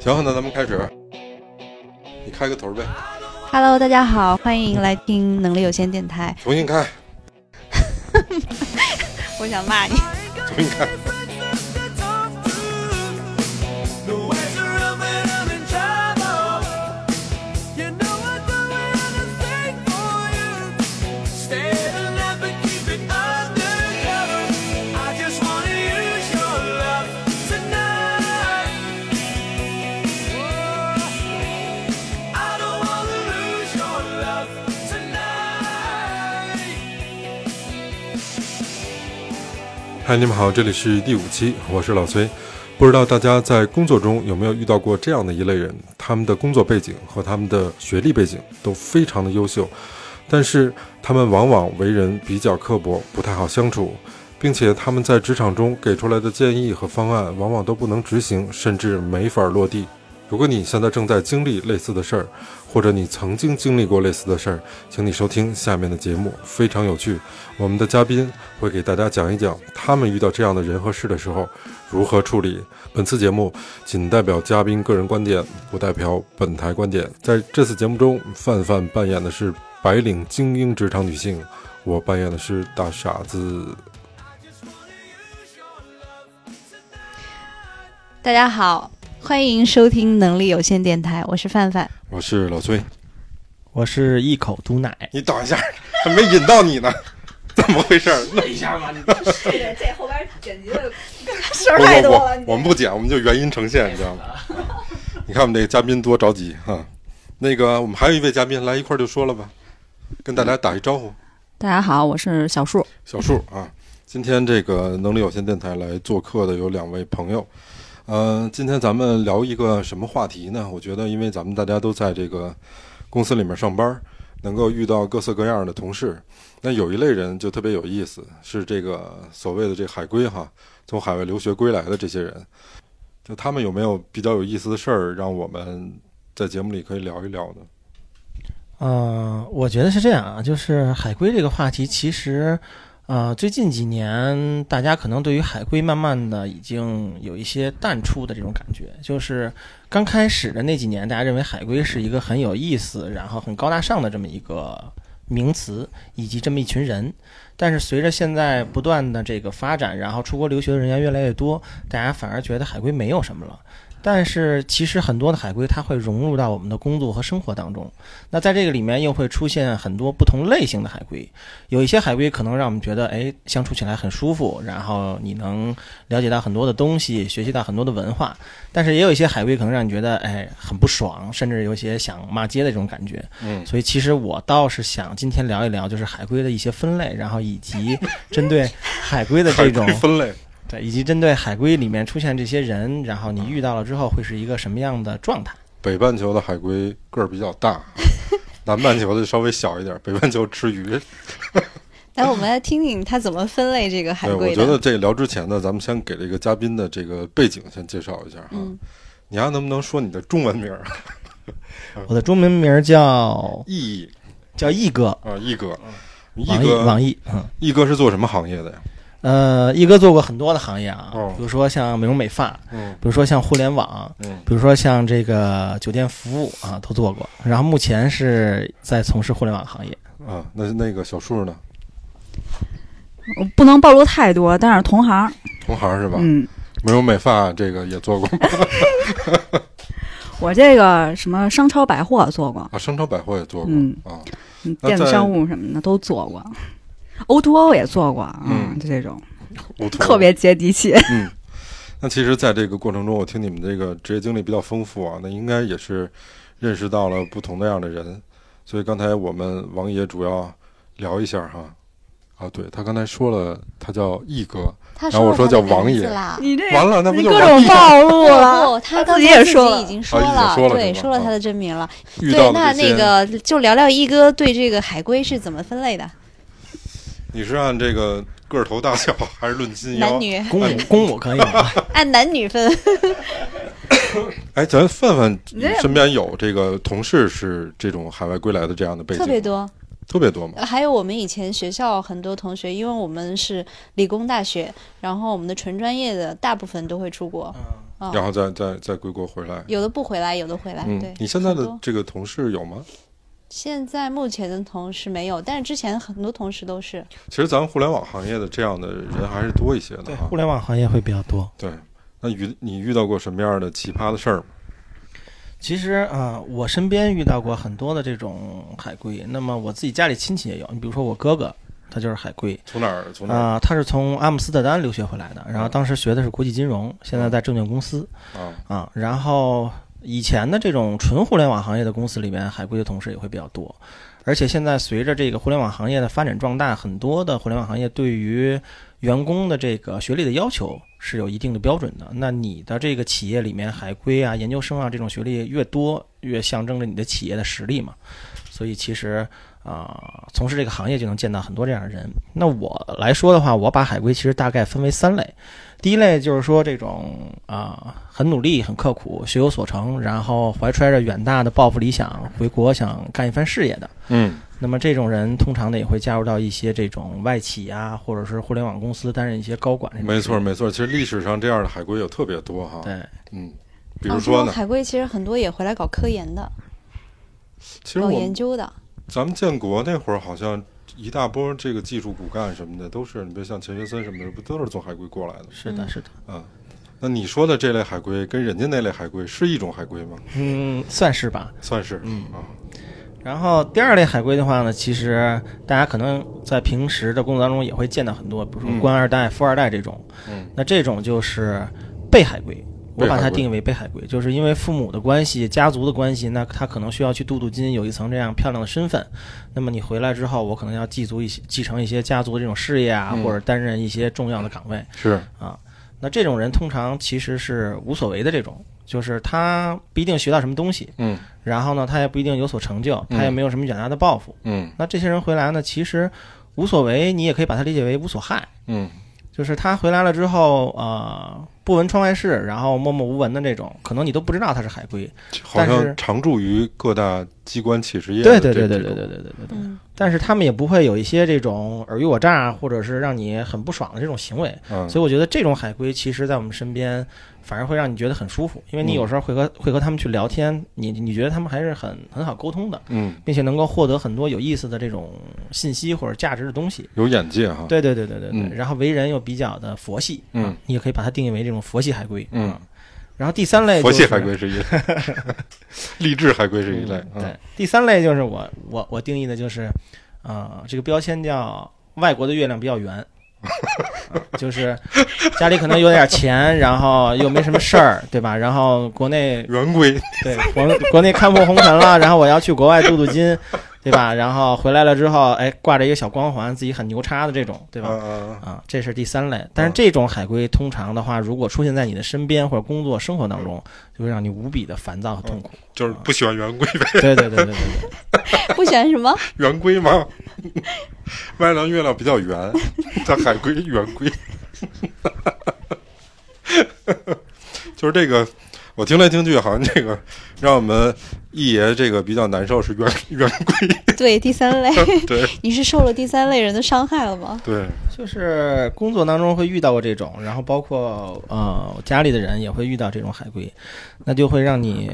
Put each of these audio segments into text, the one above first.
行，那咱们开始。你开个头呗，Hello，大家好，欢迎来听能力有限电台。重新开，我想骂你，重新开。嗨，你们好，这里是第五期，我是老崔。不知道大家在工作中有没有遇到过这样的一类人？他们的工作背景和他们的学历背景都非常的优秀，但是他们往往为人比较刻薄，不太好相处，并且他们在职场中给出来的建议和方案往往都不能执行，甚至没法落地。如果你现在正在经历类似的事儿，或者你曾经经历过类似的事儿，请你收听下面的节目，非常有趣。我们的嘉宾会给大家讲一讲他们遇到这样的人和事的时候如何处理。本次节目仅代表嘉宾个人观点，不代表本台观点。在这次节目中，范范扮演的是白领精英职场女性，我扮演的是大傻子。大家好，欢迎收听能力有限电台，我是范范。我是老崔，我是一口毒奶，你等一下，还没引到你呢，怎么回事？等一下嘛，你这这后边剪辑的事我我我我们不剪，我们就原因呈现，你知道吗？你看我们这个嘉宾多着急哈。那个我们还有一位嘉宾来一块儿就说了吧，跟大家打一招呼。大家好，我是小树。小树啊，今天这个能力有限电台来做客的有两位朋友，嗯、今天咱们聊一个什么话题呢？我觉得，因为咱们大家都在这个公司里面上班，能够遇到各色各样的同事，那有一类人就特别有意思，是这个所谓的这海归哈，从海外留学归来的这些人，就他们有没有比较有意思的事儿，让我们在节目里可以聊一聊呢？呃，我觉得是这样啊，就是海归这个话题，其实，呃，最近几年大家可能对于海归慢慢的已经有一些淡出的这种感觉，就是刚开始的那几年，大家认为海归是一个很有意思，然后很高大上的这么一个名词，以及这么一群人。但是随着现在不断的这个发展，然后出国留学的人员越来越多，大家反而觉得海归没有什么了。但是其实很多的海龟，它会融入到我们的工作和生活当中。那在这个里面又会出现很多不同类型的海龟，有一些海龟可能让我们觉得，哎，相处起来很舒服，然后你能了解到很多的东西，学习到很多的文化。但是也有一些海龟可能让你觉得，哎，很不爽，甚至有些想骂街的这种感觉。嗯，所以其实我倒是想今天聊一聊，就是海龟的一些分类，然后以及针对海龟的这种分类。对，以及针对海龟里面出现这些人，然后你遇到了之后会是一个什么样的状态？北半球的海龟个儿比较大，南半球的稍微小一点。北半球吃鱼。来，我们来听听他怎么分类这个海龟，我觉得的。这聊之前呢，咱们先给这个嘉宾的这个背景先介绍一下哈。嗯你还能不能说你的中文名儿？我的中文名叫易叫易哥，啊，易哥。易网易网，易，嗯，易哥是做什么行业的呀？呃，一哥做过很多的行业啊，哦比如说像美容美发，嗯比如说像互联网，嗯，比如说像这个酒店服务啊，都做过。然后目前是在从事互联网行业。啊，那那个小树呢？我不能暴露太多，但是同行。同行是吧？嗯，美容美发这个也做过 我这个什么商超百货做过，啊，商超百货也做过嗯啊。电子商务什么的都做过，O to O 也做过，嗯就这种特别接地气。嗯，那其实，在这个过程中，我听你们这个职业经历比较丰富啊，那应该也是认识到了不同的样的人，所以刚才我们王爷主要聊一下哈。啊，对他刚才说了，他叫易哥，然后我说叫王爷。你这完了，那不就各种暴露了。他他自己也说了已经说了，说了对，说了他的真名了。遇对，那那个就聊聊一哥对这个海龟是怎么分类的，你是按这个个儿头大小，还是论斤腰？男女公母公母可以吗？按男女分。哎，咱范范身边有这个同事是这种海外归来的这样的背景，特别多，特别多嘛。还有我们以前学校很多同学，因为我们是理工大学，然后我们的纯专业的大部分都会出国，啊、然后再再再归国回来。有的不回来，有的回来。嗯对，，你现在的这个同事有吗？现在目前的同事没有，但是之前很多同事都是。其实咱们互联网行业的这样的人还是多一些的对，哈互。联网行业会比较多。对，那遇你遇到过什么样的奇葩的事儿吗？其实啊、我身边遇到过很多的这种海归。那么我自己家里亲戚也有，你比如说我哥哥，他就是海归从哪儿？从哪啊、儿？他是从阿姆斯特丹留学回来的，然后当时学的是国际金融，现在在证券公司啊，啊。然后以前的这种纯互联网行业的公司里面，海归的同事也会比较多。而且现在随着这个互联网行业的发展壮大，很多的互联网行业对于员工的这个学历的要求是有一定的标准的。那你的这个企业里面海归啊、研究生啊这种学历越多，越象征着你的企业的实力嘛。所以其实啊、从事这个行业就能见到很多这样的人。那我来说的话，我把海归其实大概分为三类。第一类就是说这种啊、很努力、很刻苦、学有所成，然后怀揣着远大的抱负理想回国想干一番事业的。嗯那么这种人通常呢也会加入到一些这种外企啊，或者是互联网公司担任一些高管这种。没错没错。其实历史上这样的海归有特别多哈。对，嗯，比如啊说呢，海归其实很多也回来搞科研的，搞研究的。咱们建国那会儿好像一大波这个技术骨干什么的都是，你别像钱学森什么的，不都是从海归过来的？是的，嗯是的，啊，那你说的这类海归跟人家那类海归是一种海归吗？嗯，算是吧。算是，嗯啊，然后第二类海归的话呢，其实大家可能在平时的工作当中也会见到很多，比如说嗯官二代、富二代这种。嗯那这种就是被海归，我把它定义为被海归，就是因为父母的关系、家族的关系，那他可能需要去镀镀金，有一层这样漂亮的身份。那么你回来之后，我可能要继足一些、继承一些家族的这种事业啊，嗯或者担任一些重要的岗位。是啊，那这种人通常其实是无所谓的，这种就是他不一定学到什么东西，嗯然后呢，他也不一定有所成就，嗯他也没有什么远大的抱负。嗯那这些人回来呢，其实无所谓，你也可以把它理解为无所害。嗯就是他回来了之后，呃，不闻窗外事，然后默默无闻的这种，可能你都不知道他是海归。好但是像常驻于各大机关企事业的对。对对对对对对对对对。嗯，但是他们也不会有一些这种尔虞我诈，或者是让你很不爽的这种行为。嗯，所以我觉得这种海归，其实在我们身边反而会让你觉得很舒服，因为你嗯有时候会和会和他们去聊天，你你觉得他们还是很很好沟通的，嗯并且能够获得很多有意思的这种信息或者价值的东西。有眼界哈。对对对对对对，嗯然后为人又比较的佛系，嗯啊，你也可以把它定义为这种佛系海归，嗯啊。然后第三类、就是、佛系海归是一类，励志海归是一类对，第三类就是我我我定义的就是，呃，这个标签叫外国的月亮比较圆。啊就是家里可能有点钱，然后又没什么事儿，对吧？然后国内圆规，对国国内看破红尘了，然后我要去国外镀镀金，对吧？然后回来了之后，哎，挂着一个小光环，自己很牛叉的这种，对吧？嗯嗯啊，这是第三类。但是这种海龟通常的话，如果出现在你的身边或者工作生活当中，就会让你无比的烦躁和痛苦。就是不喜欢圆规呗，对对对对对对，不喜欢什么？圆规吗？外亮月亮比较圆，叫海龟圆规。就是这个，我听来听去，好像这个让我们一爷这个比较难受是圆圆 规。对，第三类，对你是受了第三类人的伤害了吗？对，就是工作当中会遇到过这种，然后包括呃家里的人也会遇到这种海归，那就会让你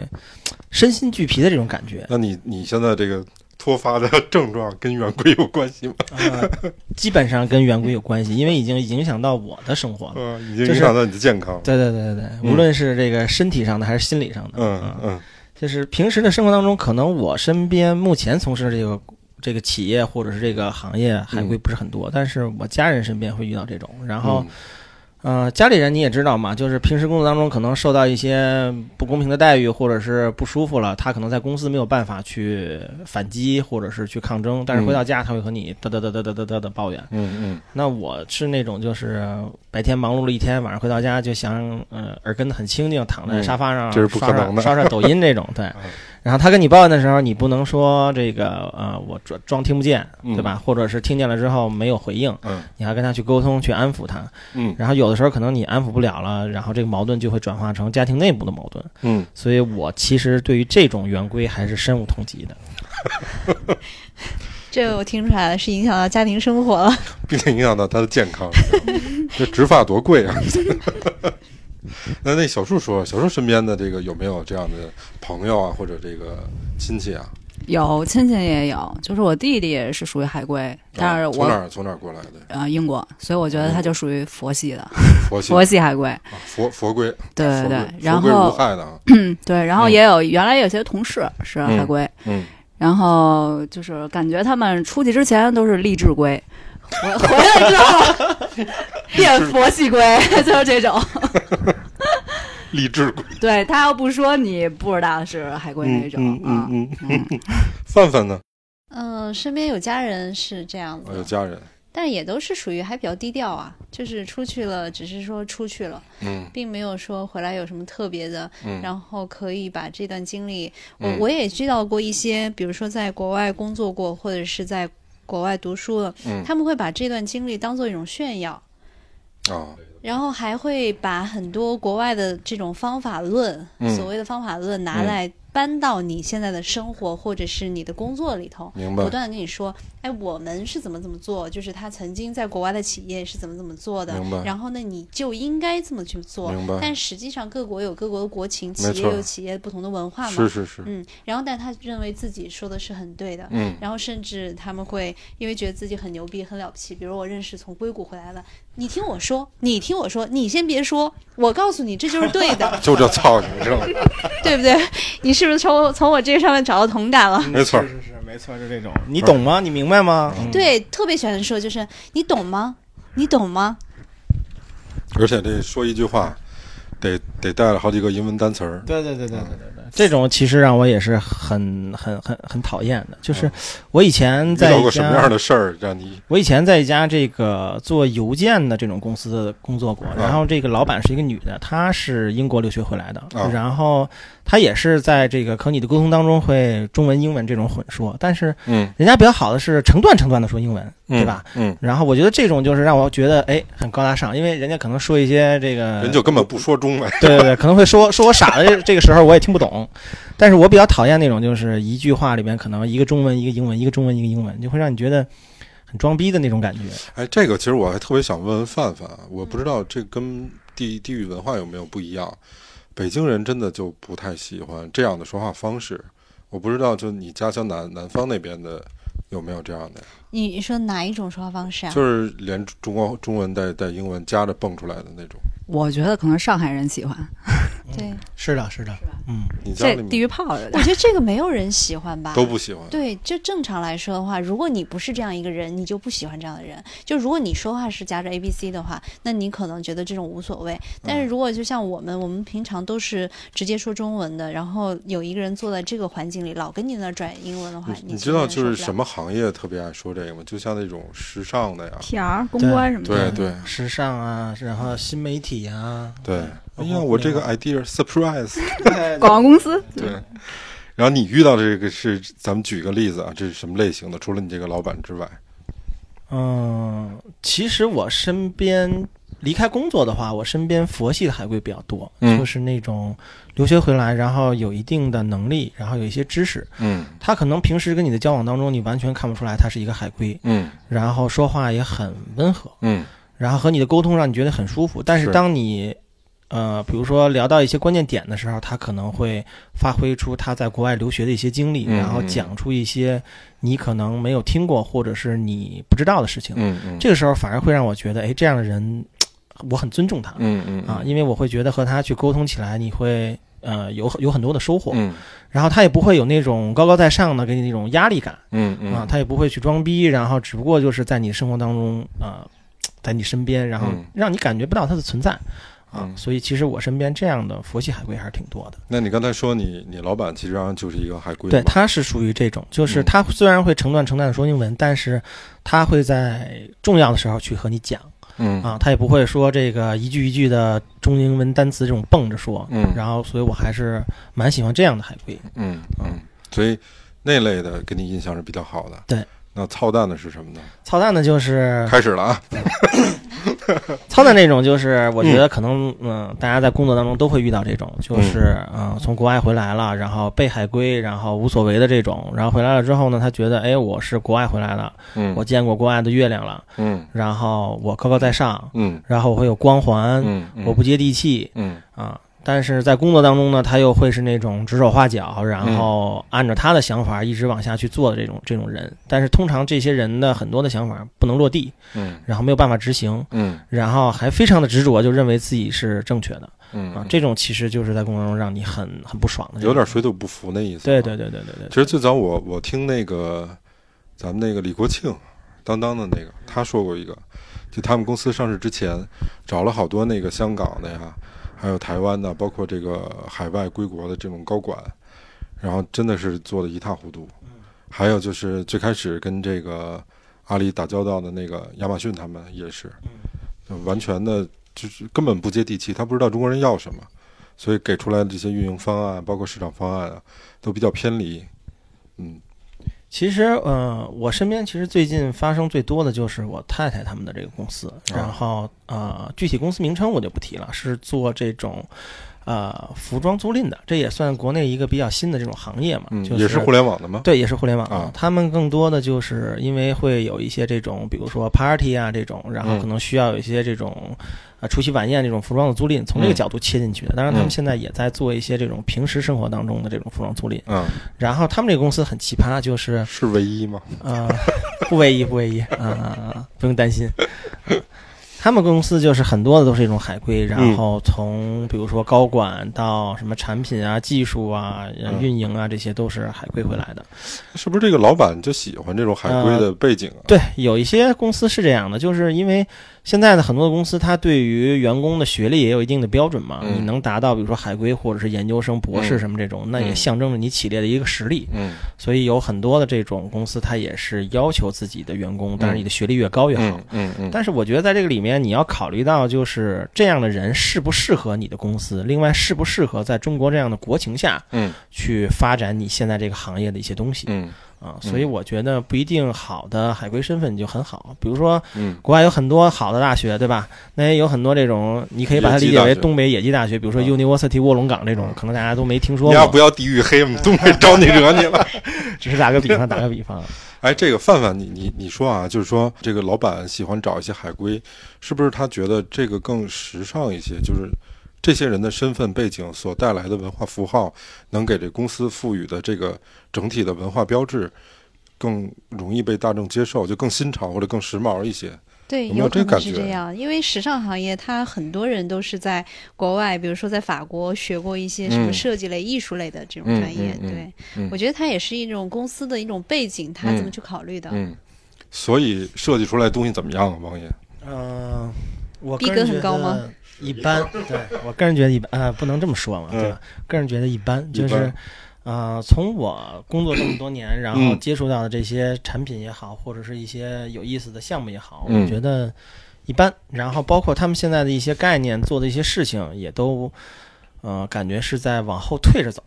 身心俱疲的这种感觉。那你你现在这个脱发的症状跟圆规有关系吗？呃，基本上跟圆规有关系，因为已经影响到我的生活了。嗯，已经影响到你的健康。对对对对对，嗯无论是这个身体上的还是心理上的，嗯嗯就是平时的生活当中，可能我身边目前从事的这个这个企业或者是这个行业还会不是很多，但是我家人身边会遇到这种。然后，呃，家里人你也知道嘛，就是平时工作当中可能受到一些不公平的待遇，或者是不舒服了，他可能在公司没有办法去反击或者是去抗争，但是回到家他会和你嘚嘚嘚嘚嘚嘚嘚的抱怨。嗯嗯那我是那种就是白天忙碌了一天，晚上回到家就想，呃，耳根子很清静，躺在沙发上、嗯这是不可能的刷刷刷抖音这种，对。然后他跟你抱怨的时候，你不能说这个呃，我装装听不见，嗯对吧？或者是听见了之后没有回应，嗯你还跟他去沟通，去安抚他。嗯然后有的时候可能你安抚不了了，然后这个矛盾就会转化成家庭内部的矛盾。嗯，所以我其实对于这种圆规还是深恶痛疾的。这个我听出来了，是影响到家庭生活了。并且影响到他的健康。这植发多贵啊！那那小树说，小树身边的这个有没有这样的朋友啊，或者这个亲戚啊？有亲戚也有，就是我弟弟也是属于海归，但是啊从我哪儿从哪儿过来的？呃英国，所以我觉得他就属于佛系的，佛系佛系海归。啊佛佛归，对对对，然佛归无后害的啊。嗯对，然后嗯也有原来有些同事是海归，嗯，然后就是感觉他们出去之前都是励志龟，回回来之后变佛系龟，就是这种。励志归。对他要不说，你不知道是海龟那种嗯啊。嗯嗯嗯。范范呢？嗯、身边有家人是这样子的，有家人。但也都是属于还比较低调啊，就是出去了，只是说出去了，嗯。并没有说回来有什么特别的，嗯。然后可以把这段经历，嗯。我我也知道过一些，比如说在国外工作过，或者是在国外读书了，嗯。他们会把这段经历当做一种炫耀，啊，然后还会把很多国外的这种方法论，嗯。所谓的方法论拿来搬到你现在的生活或者是你的工作里头，明白。不断的跟你说，哎，我们是怎么怎么做，就是他曾经在国外的企业是怎么怎么做的明白，然后呢，你就应该这么去做明白。但实际上各国有各国的国情，企业有企业不同的文化嘛，是是是。嗯，然后但他认为自己说的是很对的，嗯然后甚至他们会因为觉得自己很牛逼、很了不起，比如我认识从硅谷回来了，你听我说，你听我说，你先别说，我告诉你这就是对的，就这操，你知道吗？对不对？你是不是从从我这个上面找到同感了？没错是是是，没错，是这种。你懂吗？你明白吗？嗯，对，特别喜欢说就是你懂吗？你懂吗？而且这说一句话，得得带了好几个英文单词儿。对对对对对对对，这种其实让我也是很很很很讨厌的。就是我以前在一到过什么样，的事儿让你我以前在一家这个做邮件的这种公司工作过，然后这个老板是一个女的，她是英国留学回来的啊，然后她也是在这个和你的沟通当中会中文英文这种混说，但是嗯。人家比较好的是成段成段的说英文，对吧？？嗯，然后我觉得这种就是让我觉得哎很高大上，因为人家可能说一些这个人就根本不说中文。对对对，可能会说说我傻的这这个时候我也听不懂，但是我比较讨厌那种就是一句话里面可能一个中文一个英文，一个中文一个英文，就会让你觉得很装逼的那种感觉。哎，这个其实我还特别想问问范范，啊，我不知道这跟地地域文化有没有不一样。北京人真的就不太喜欢这样的说话方式，我不知道就你家乡南南方那边的有没有这样的呀？你说哪一种说话方式啊？就是连中国中文带带英文夹着蹦出来的那种。我觉得可能上海人喜欢对，是的，是的，嗯，这你家里面地域炮我。觉得这个没有人喜欢吧？都不喜欢。对，就正常来说的话，如果你不是这样一个人，你就不喜欢这样的人。就如果你说话是夹着 A B C 的话，那你可能觉得这种无所谓。但嗯是如果就像我们，我们平常都是直接说中文的，然后有一个人坐在这个环境里，老跟你那儿转英文的话，你你知道就是什么行业特别爱说这个吗？就像那种时尚的呀，PR 公关什么的，对对时尚啊，然后新媒体啊，对。哎呀，我这个 idea surprise。广告公司。对。然后你遇到的这个是，咱们举个例子啊，这是什么类型的？除了你这个老板之外，嗯，其实我身边离开工作的话，我身边佛系的海归比较多，嗯就是那种留学回来，然后有一定的能力，然后有一些知识，嗯他可能平时跟你的交往当中，你完全看不出来他是一个海归，嗯然后说话也很温和，嗯然后和你的沟通让你觉得很舒服。但是是当你呃，比如说聊到一些关键点的时候，他可能会发挥出他在国外留学的一些经历，嗯然后讲出一些你可能没有听过或者是你不知道的事情。嗯嗯，这个时候反而会让我觉得，哎，这样的人，我很尊重他、嗯嗯啊，因为我会觉得和他去沟通起来，你会呃有有很多的收获，嗯。然后他也不会有那种高高在上的给你那种压力感。嗯嗯。啊，他也不会去装逼，然后只不过就是在你生活当中啊、在你身边，然后嗯让你感觉不到它的存在啊。嗯所以其实我身边这样的佛系海归还是挺多的。那你刚才说你你老板其实上就是一个海归对，他是属于这种，就是嗯他虽然会成段成段的说英文，但是他会在重要的时候去和你讲嗯啊，他也不会说这个一句一句的中英文单词这种蹦着说。嗯然后，所以我还是蛮喜欢这样的海归。嗯嗯，所以那类的给你印象是比较好的。对，那操蛋的是什么呢？操蛋的就是开始了啊！操蛋那种就是我觉得可能嗯、大家在工作当中都会遇到这种，就是嗯、呃从国外回来了，然后被海归，然后无所谓的这种，然后回来了之后呢，他觉得哎我是国外回来的，嗯我见过国外的月亮了，嗯然后我高高在上，嗯然后我会有光环，嗯，嗯我不接地气嗯啊。但是在工作当中呢，他又会是那种指手画脚，然后按照他的想法一直往下去做的这种这种人。但是通常这些人的很多的想法不能落地，嗯然后没有办法执行，嗯然后还非常的执着，就认为自己是正确的嗯啊。这种其实就是在工作中让你很很不爽的，有点水土不服那意思。对对对对对对其实最早我我听那个咱们那个李国庆，当当的那个，他说过一个，就他们公司上市之前找了好多那个香港的呀，还有台湾的，包括这个海外归国的这种高管，然后真的是做的一塌糊涂。还有就是最开始跟这个阿里打交道的那个亚马逊，他们也是，完全的就是根本不接地气，他不知道中国人要什么，所以给出来的这些运营方案，包括市场方案啊，都比较偏离。嗯其实，呃，我身边其实最近发生最多的就是我太太他们的这个公司，然后呃，具体公司名称我就不提了，是做这种呃服装租赁的，这也算国内一个比较新的这种行业嘛，嗯，就是也是互联网的吗？对，也是互联网啊他们更多的就是因为会有一些这种，比如说 party 啊这种，然后嗯可能需要有一些这种啊出席晚宴这种服装的租赁，从这个嗯角度切进去的。当然，他们嗯现在也在做一些这种平时生活当中的这种服装租赁。嗯，然后他们这个公司很奇葩，就是是唯一吗？呃，不唯一，不唯一，啊啊啊，不用担心。他们公司就是很多的都是一种海归，然后从比如说高管到什么产品啊、技术啊、运营啊，这些都是海归回来的。是不是这个老板就喜欢这种海归的背景啊？对，有一些公司是这样的，就是因为现在的很多的公司，它对于员工的学历也有一定的标准嘛。嗯。你能达到比如说海归或者是研究生、博士什么这种，那也嗯象征着你企业的一个实力。嗯。所以有很多的这种公司，它也是要求自己的员工，当然你的学历越高越好。嗯嗯嗯，但是我觉得在这个里面，你要考虑到就是这样的人适不适合你的公司，另外适不适合在中国这样的国情下嗯。去发展你现在这个行业的一些东西。嗯啊。所以我觉得不一定好的海归身份就很好，比如说嗯国外有很多好的大学，对吧？那也有很多这种，你可以把它理解为东北野鸡大学，比如说啊 University 卧龙岗这种，可能大家都没听说过你要不，要地域黑？东北招你惹你了？只是打个比方，打个比方。哎，这个范范，你你你说啊，就是说这个老板喜欢找一些海归，是不是他觉得这个更时尚一些？就是这些人的身份背景所带来的文化符号，能给这公司赋予的这个整体的文化标志，更容易被大众接受，就更新潮或者更时髦一些。对，有这感觉是这样，因为时尚行业它很多人都是在国外，比如说在法国学过一些什么嗯设计类、艺术类的这种嗯专业。嗯嗯对，嗯我觉得它也是一种公司的一种背景，他怎么去考虑的。嗯，所以设计出来的东西怎么样啊，王爷？嗯，我逼格很高吗得一般，对我个人觉得一般，啊，不能这么说嘛，对吧？个人觉得一般，就是，呃，从我工作这么多年，然后嗯接触到的这些产品也好，或者是一些有意思的项目也好，嗯我觉得一般。然后包括他们现在的一些概念、做的一些事情，也都，呃，感觉是在往后退着走。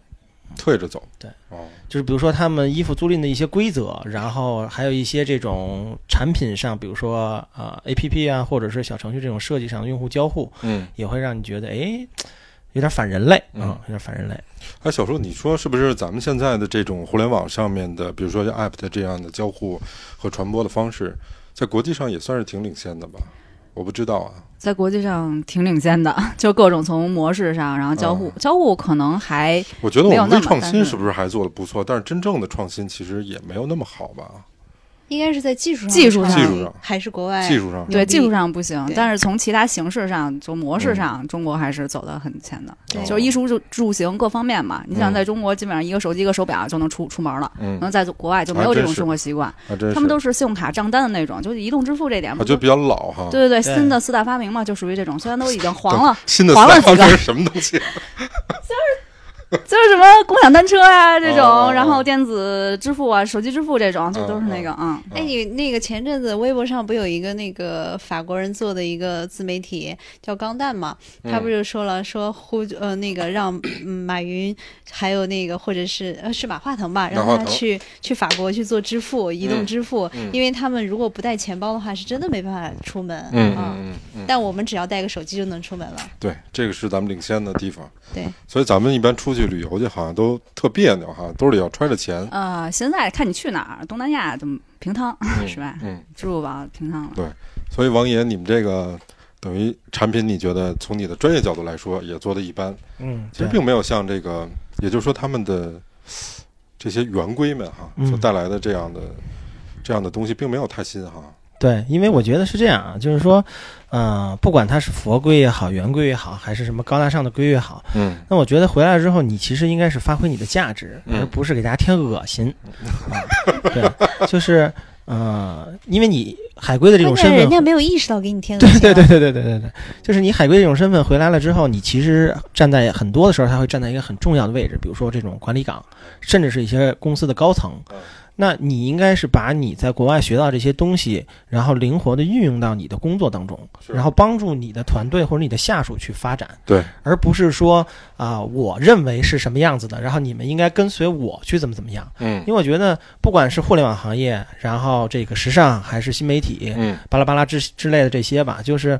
退着走。对，哦，就是比如说他们衣服租赁的一些规则，然后还有一些这种产品上，比如说呃 A P P 啊，或者是小程序这种设计上的用户交互，嗯，也会让你觉得哎，有点反人类啊、嗯有点反人类。哎，小叔，你说是不是咱们现在的这种互联网上面的，比如说像 App 的这样的交互和传播的方式，在国际上也算是挺领先的吧？我不知道啊。在国际上挺领先的，就各种从模式上，然后交互，交互可能还我觉得我们微创新是不是还做的不错？但是真正的创新其实也没有那么好吧？应该是在技术上技术上技术上还是国外技术上，对技术上不行，但是从其他形式上，就模式上，中国还是走得很前的。对就是衣食住住行各方面嘛，你想嗯在中国基本上一个手机一个手表就能出出门了，嗯可，能在国外就没有这种生活习惯。他们都是信用卡账单的那种，就是移动支付这点嘛就啊就比较老哈。对对对，新的四大发明嘛，就属于这种，虽然都已经黄了，新的黄了几个三方是什么东西？就是什么共享单车啊这种，然后电子支付啊、手机支付这种，就都是那个嗯。哎，你那个前阵子微博上不有一个那个法国人做的一个自媒体叫钢蛋嘛？他不就说了说呼呃那个让、嗯、马云还有那个或者是呃是马化腾吧，让他去去法国去做支付、移动支付，嗯因为他们如果不带钱包的话，是真的没办法出门。嗯嗯，但我们只要带个手机就能出门了。对，这个是咱们领先的地方。对，所以咱们一般出去旅游去，好像都特别扭哈，兜里要揣着钱。呃，现在看你去哪儿，东南亚怎么平摊、是吧？嗯，支付宝平摊了。对所以王爷，你们这个等于产品，你觉得从你的专业角度来说，也做的一般。嗯，其实并没有像这个，也就是说他们的这些圆规们哈嗯所带来的这样的这样的东西，并没有太新哈。对，因为我觉得是这样啊，就是说，呃，不管它是佛规也好，圆规也好，还是什么高大上的规也好，嗯那我觉得回来之后，你其实应该是发挥你的价值，嗯而不是给大家添恶心。啊、对，就是呃，因为你海归的这种身份人家，没有意识到给你添恶对心、啊。对对对对对对对，就是你海归这种身份回来了之后，你其实站在很多的时候，他会站在一个很重要的位置，比如说这种管理岗，甚至是一些公司的高层嗯。那你应该是把你在国外学到这些东西，然后灵活的运用到你的工作当中，然后帮助你的团队或者你的下属去发展。对，而不是说啊、我认为是什么样子的，然后你们应该跟随我去怎么怎么样。嗯因为我觉得，不管是互联网行业，然后这个时尚，还是新媒体，嗯巴拉巴拉之之类的这些吧，就是，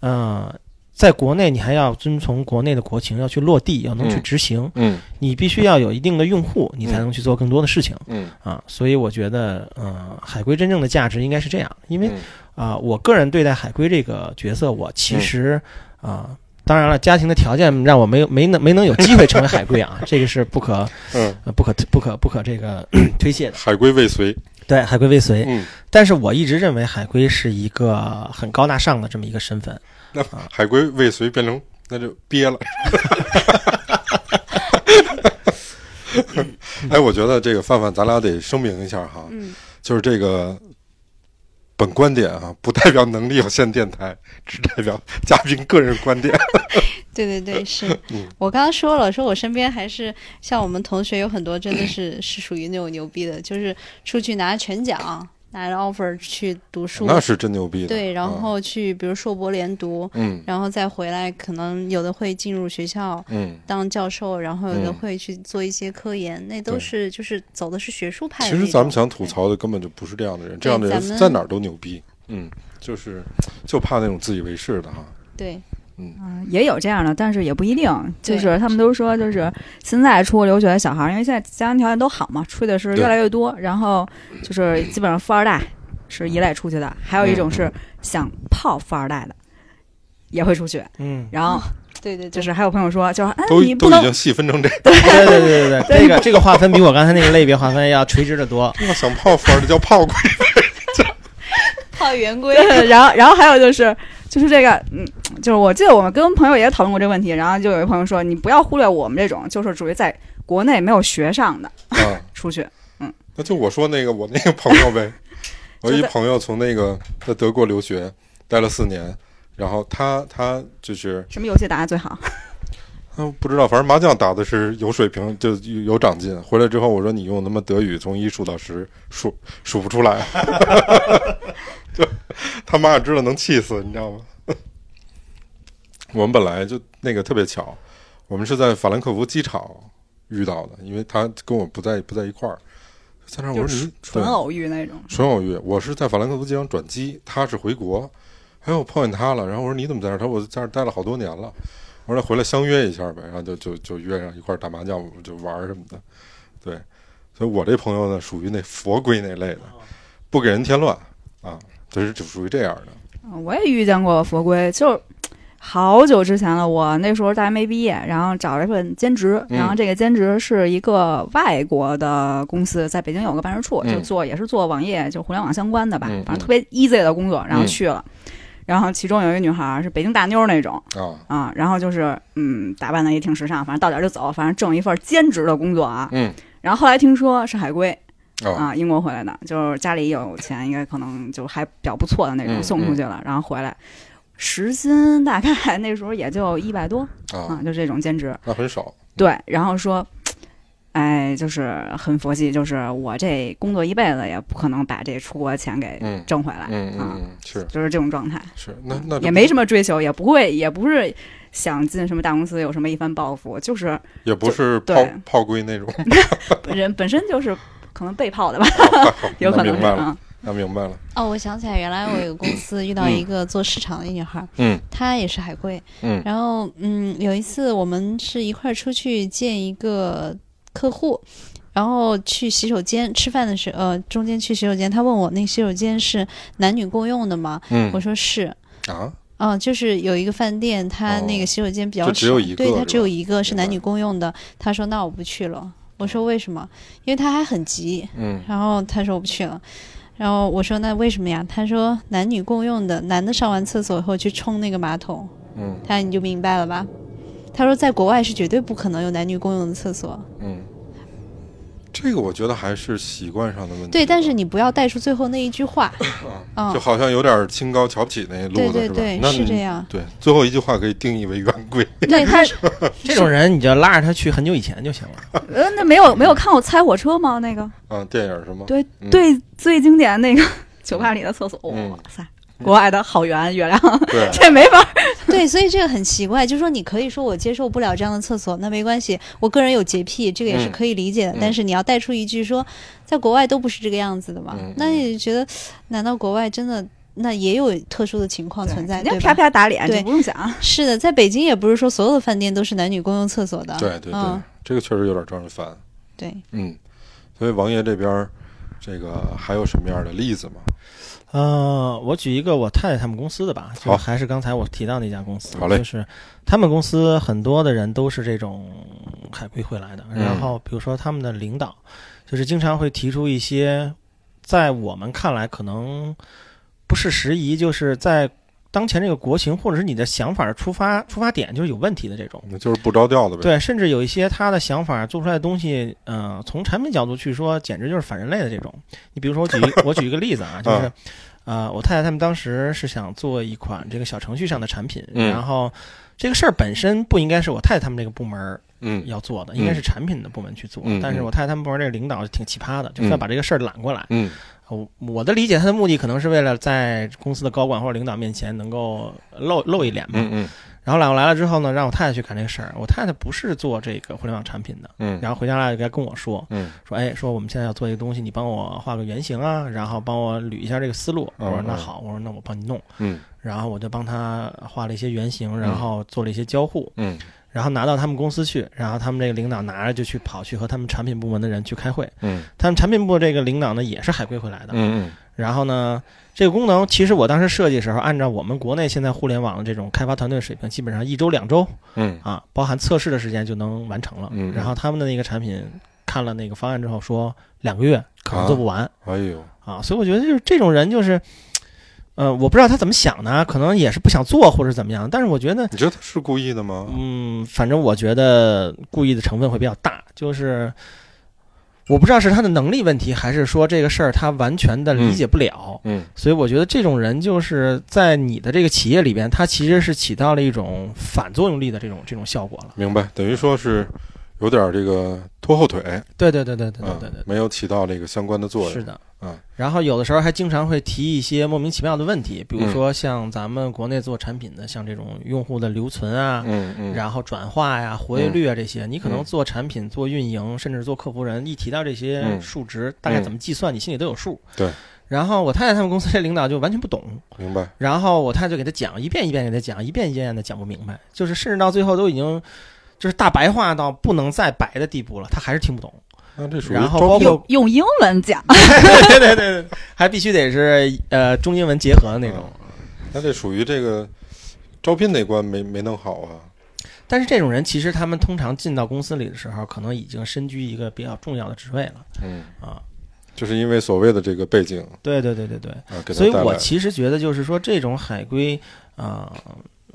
呃，在国内你还要遵从国内的国情，要去落地，要能去嗯执行，嗯。你必须要有一定的用户，你才能去做更多的事情。嗯。啊。所以我觉得，呃，海归真正的价值应该是这样，因为嗯。啊、我个人对待海归这个角色，我其实啊、当然了，家庭的条件让我没有没能没能有机会成为海归啊，这个是不可嗯，呃不可不可不可这个 推卸的。海归未遂。对，海归未遂，嗯，但是我一直认为海归是一个很高大上的这么一个身份。那海归未遂变成那就憋了。哎，我觉得这个范范，咱俩得声明一下哈，嗯，就是这个本观点啊，不代表能力有限电台，只代表嘉宾个人观点。对 对对，是嗯我刚刚说了，说我身边还是像我们同学有很多真的是是属于那种牛逼的，就是出去拿全奖，拿着 offer 去读书，那是真牛逼的。对，然嗯后去比如硕博连读，嗯然后再回来，可能有的会进入学校嗯，当教授，然后有的嗯会去做一些科研，那都是就是走的是学术派。其实咱们想吐槽的根本就不是这样的人，这样的人在哪儿都牛逼。嗯，就是就怕那种自以为是的哈。对，嗯，也有这样的，但是也不一定。就是他们都说，就是现在出国留学的小孩儿，因为现在家庭条件都好嘛，出去的是越来越多。然后就是基本上富二代是一类出去的，还有一种是想泡富二代的，也会出去。嗯，然后 对对对，就是还有朋友说，就是哎，都你不能都已经细分成这，对对对对对对，这个这个划分比我刚才那个类别划分要垂直的多。要想泡富二代叫泡鬼。泡圆规。然后然后还有就是就是这个，嗯，就是我记得我们跟朋友也讨论过这个问题，然后就有一朋友说，你不要忽略我们这种就是属于在国内没有学上的啊，出去，嗯那就我说那个我那个朋友呗，我一朋友从那个在德国留学待了四年，然后他他就是什么游戏打的最好？嗯不知道，反正麻将打的是有水平，就有有长进。回来之后我说你用他妈德语从一数到十数数不出来，就 他妈也知道能气死，你知道吗？我们本来就那个特别巧，我们是在法兰克福机场遇到的，因为他跟我不在不在一块儿，在那儿我说你纯对偶遇那种。纯偶遇，我是在法兰克福机场转机，他是回国，哎，我碰见他了，然后我说你怎么在这儿？他说我在这儿待了好多年了。我说那回来相约一下呗，然后就就就约上一块儿打麻将，就玩儿什么的。对，所以我这朋友呢，属于那佛规那类的，不给人添乱啊，就是就属于这样的。嗯我也遇见过佛规，就是好久之前了。我那时候大学没毕业，然后找了一份兼职，嗯然后这个兼职是一个外国的公司，在北京有个办事处，嗯就做也是做网页，就互联网相关的吧，嗯反正特别 easy 的工作，然后嗯去了。然后其中有一个女孩是北京大妞那种啊，啊，然后就是嗯，打扮的也挺时尚，反正到点儿就走，反正挣一份兼职的工作啊。嗯然后后来听说是海归，啊，啊，英国回来的，就是家里有钱，应该可能就还比较不错的那种，嗯送出去了，然后回来，时薪大概 那时候也就一百多啊啊，，就这种兼职。那很少。对，然后说，哎，就是很佛系，就是我这工作一辈子也不可能把这出国钱给嗯挣回来，啊，嗯嗯嗯，是就是这种状态，是，那那也没什么追求，也不会，也不是想进什么大公司有什么一番抱负，就是也不是对炮炮龟那种，人本身就是可能被泡的吧，有可能明白了，啊，那明白了，哦，我想起来，原来我有个公司遇到一个做市场的一女孩儿，嗯她也是海归，嗯然后嗯，有一次我们是一块儿出去见一个客户，然后去洗手间吃饭的时候，呃，中间去洗手间，他问我那洗手间是男女共用的吗？嗯我说是。啊，嗯，就是有一个饭店，他那哦个洗手间比较就只有一个对，他只有一个是男女共用的。他说那我不去了。我说为什么？因为他还很急。嗯然后他说我不去了。然后我说那为什么呀？他说男女共用的，男的上完厕所以后去冲那个马桶，嗯他你就明白了吧？他说在国外是绝对不可能有男女共用的厕所。嗯，这个我觉得还是习惯上的问题。对，但是你不要带出最后那一句话。嗯就，好像有点清高瞧不起那路子，是吧？对对对那是这样对，最后一句话可以定义为圆规。对他 这种人你就拉着他去很久以前就行了。呃，那没有没有看过《猜火车》吗？那个啊，电影是吗？对嗯对，最经典那个酒吧里的厕所，嗯哇塞，国外的好圆月亮，对，这没法儿。对，所以这个很奇怪，就是说你可以说我接受不了这样的厕所，那没关系，我个人有洁癖，这个也是嗯可以理解的。嗯但是你要带出一句说，在国外都不是这个样子的嘛，嗯那你觉得，难道国外真的那也有特殊的情况存在，人家啪？啪打脸，对不用想。是的，在北京也不是说所有的饭店都是男女共用厕所的。对对对嗯，这个确实有点招人烦。对，嗯，所以王爷这边儿这个还有什么样的例子吗？呃，我举一个我太太他们公司的吧，就好还是刚才我提到那家公司，好嘞。就是他们公司很多的人都是这种海归回来的，嗯。然后比如说他们的领导，就是经常会提出一些在我们看来可能不是时宜，就是在当前这个国情或者是你的想法的出发出发点就是有问题的这种。那就是不着调的呗。，对，甚至有一些他的想法做出来的东西，嗯、从产品角度去说，简直就是反人类的这种。你比如说，我举一 我举一个例子啊，就是，呃，我太太他们当时是想做一款这个小程序上的产品，嗯然后这个事儿本身不应该是我太太他们这个部门儿嗯要做的，应该是产品的部门去做。但是我太太他们部门这个领导挺奇葩的，就非要把这个事儿揽过来。嗯我我的理解，他的目的可能是为了在公司的高管或者领导面前能够露露一脸嘛。嗯嗯然后揽过来了之后呢，让我太太去干这个事儿。我太太不是做这个互联网产品的，嗯，然后回家来就该跟我说嗯说，哎，说我们现在要做一个东西，你帮我画个原型啊，然后帮我捋一下这个思路。我说那好，我说那我帮你弄。嗯然后我就帮他画了一些原型，然后做了一些交互，嗯然后拿到他们公司去，然后他们这个领导拿着就去跑去和他们产品部门的人去开会。嗯他们产品部这个领导呢也是海归回来的，嗯然后呢，这个功能其实我当时设计的时候，按照我们国内现在互联网的这种开发团队水平，基本上一周两周嗯啊，包含测试的时间就能完成了。嗯嗯然后他们的那个产品看了那个方案之后说两个月可能做不完哎呦，啊所以我觉得就是这种人就是。呃，我不知道他怎么想的，可能也是不想做或者怎么样，但是我觉得，你觉得他是故意的吗？嗯，反正我觉得故意的成分会比较大，就是我不知道是他的能力问题，还是说这个事儿他完全的理解不了，嗯所以我觉得这种人就是在你的这个企业里边，他其实是起到了一种反作用力的这种这种效果了。明白，等于说是有点这个拖后腿，对对对对对对嗯对对，没有起到这个相关的作用。是的。嗯然后有的时候还经常会提一些莫名其妙的问题，比如嗯说像咱们国内做产品的，像这种用户的留存啊，嗯嗯，然后转化呀、活跃率啊这些，你可能嗯做产品、做运营，甚至做客服人，一提到这些嗯数值，大概怎么计算，你心里都有数。对。然后我太太他们公司这领导就完全不懂，明白。然后我太太就给他讲，一遍一遍给他讲，一遍一遍的讲不明白，就是甚至到最后都已经就是大白话到不能再白的地步了，他还是听不懂。那这属于然后包括用用英文讲，对对对对，还必须得是呃中英文结合的那种。那这属于这个招聘那关没没弄好啊。但是这种人其实他们通常进到公司里的时候，可能已经身居一个比较重要的职位了嗯，啊。就是因为所谓的这个背景对对对对对，啊，所以我其实觉得就是说这种海归啊、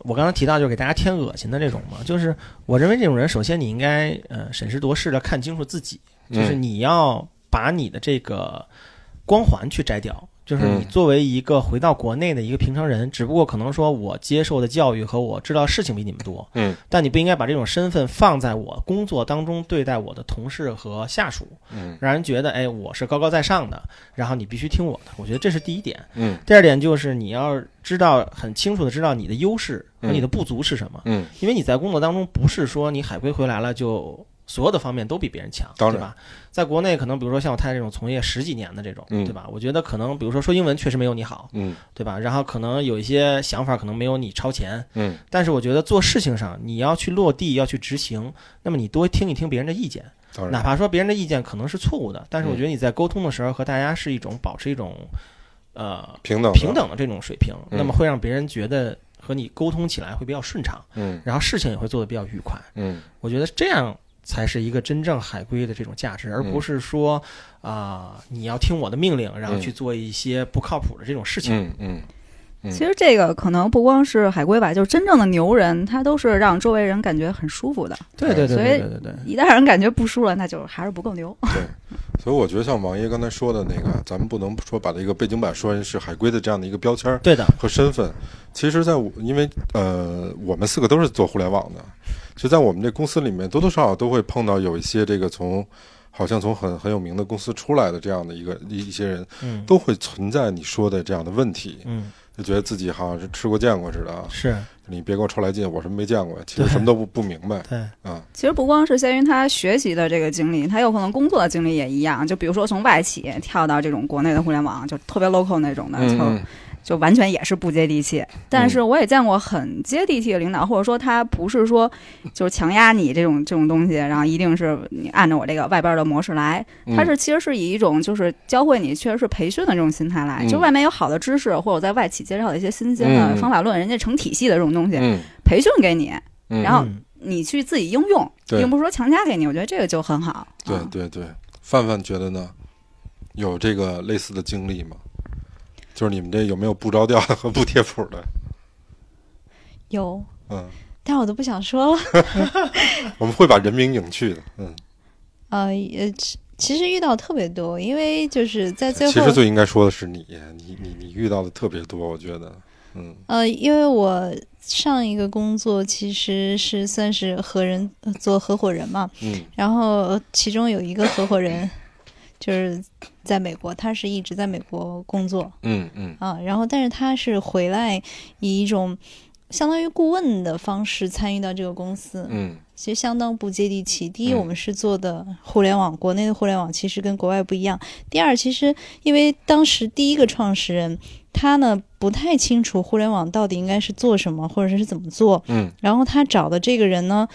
我刚才提到就是给大家添恶心的这种嘛，就是我认为这种人，首先你应该呃审时度势的看清楚自己，就是嗯你要把你的这个光环去摘掉。就是你嗯。作为一个回到国内的一个平常人，只不过可能说我接受的教育和我知道的事情比你们多，嗯。但你不应该把这种身份放在我工作当中对待我的同事和下属，嗯。让人觉得哎我是高高在上的，然后你必须听我的。我觉得这是第一点。嗯。第二点就是你要知道很清楚的知道你的优势和你的不足是什么，嗯。因为你在工作当中不是说你海归回来了就所有的方面都比别人强，对吧？在国内可能比如说像我太太这种从业十几年的这种，嗯。对吧？我觉得可能比如说说英文确实没有你好，嗯。对吧？然后可能有一些想法可能没有你超前，嗯。但是我觉得做事情上你要去落地要去执行，那么你多听一听别人的意见，哪怕说别人的意见可能是错误的，但是我嗯。觉得你在沟通的时候和大家是一种保持一种呃平等的。平等的这种水平，嗯。那么会让别人觉得和你沟通起来会比较顺畅，嗯。然后事情也会做得比较愉快。嗯。我觉得这样才是一个真正海归的这种价值，而不是说啊、你要听我的命令，然后嗯去做一些不靠谱的这种事情。嗯嗯嗯其实这个可能不光是海归吧，就是真正的牛人，他都是让周围人感觉很舒服的。对对对所以对对对对。一旦让人感觉不舒了，那就还是不够牛。对所以我觉得像王爷刚才说的那个，咱们不能说把这个背景板说成是海归的这样的一个标签儿对的，和身份。其实，在我因为呃，我们四个都是做互联网的，就在我们这公司里面，多多少少都会碰到有一些这个从好像从很很有名的公司出来的这样的一个一一些人，嗯都会存在你说的这样的问题，嗯，就觉得自己好像是吃过见过似的啊。是你别给我出来劲，我什么没见过，其实什么都不 不明白对，啊。其实不光是限于他学习的这个经历，他有可能工作的经历也一样。就比如说从外企跳到这种国内的互联网，就特别 local 那种的，就嗯就完全也是不接地气。但是我也见过很接地气的领导，或者说他不是说就是强压你这种这种东西，然后一定是你按照我这个外边的模式来。嗯，他是其实是以一种就是教会你，确实是培训的这种心态来。嗯就外面有好的知识，或者在外企介绍的一些新鲜的嗯方法论，人家成体系的这种东西，嗯培训给你，嗯，然后嗯你去自己应用，对并不是说强加给你。我觉得这个就很好。对啊对对，范范觉得呢？有这个类似的经历吗？就是你们这有没有不着调的和不贴谱的？有，嗯，但我都不想说了。我们会把人名隐去的。嗯，呃也，其其实遇到特别多，因为就是在最后，其实最应该说的是你，你你你遇到的特别多，我觉得。嗯呃，因为我上一个工作其实是算是合人呃做合伙人嘛，嗯然后其中有一个合伙人就是在美国，他是一直在美国工作嗯嗯啊，然后但是他是回来以一种相当于顾问的方式参与到这个公司，嗯其实相当不接地气。第一，嗯我们是做的互联网，国内的互联网其实跟国外不一样。第二，其实因为当时第一个创始人他呢不太清楚互联网到底应该是做什么，或者是怎么做。嗯然后他找的这个人呢，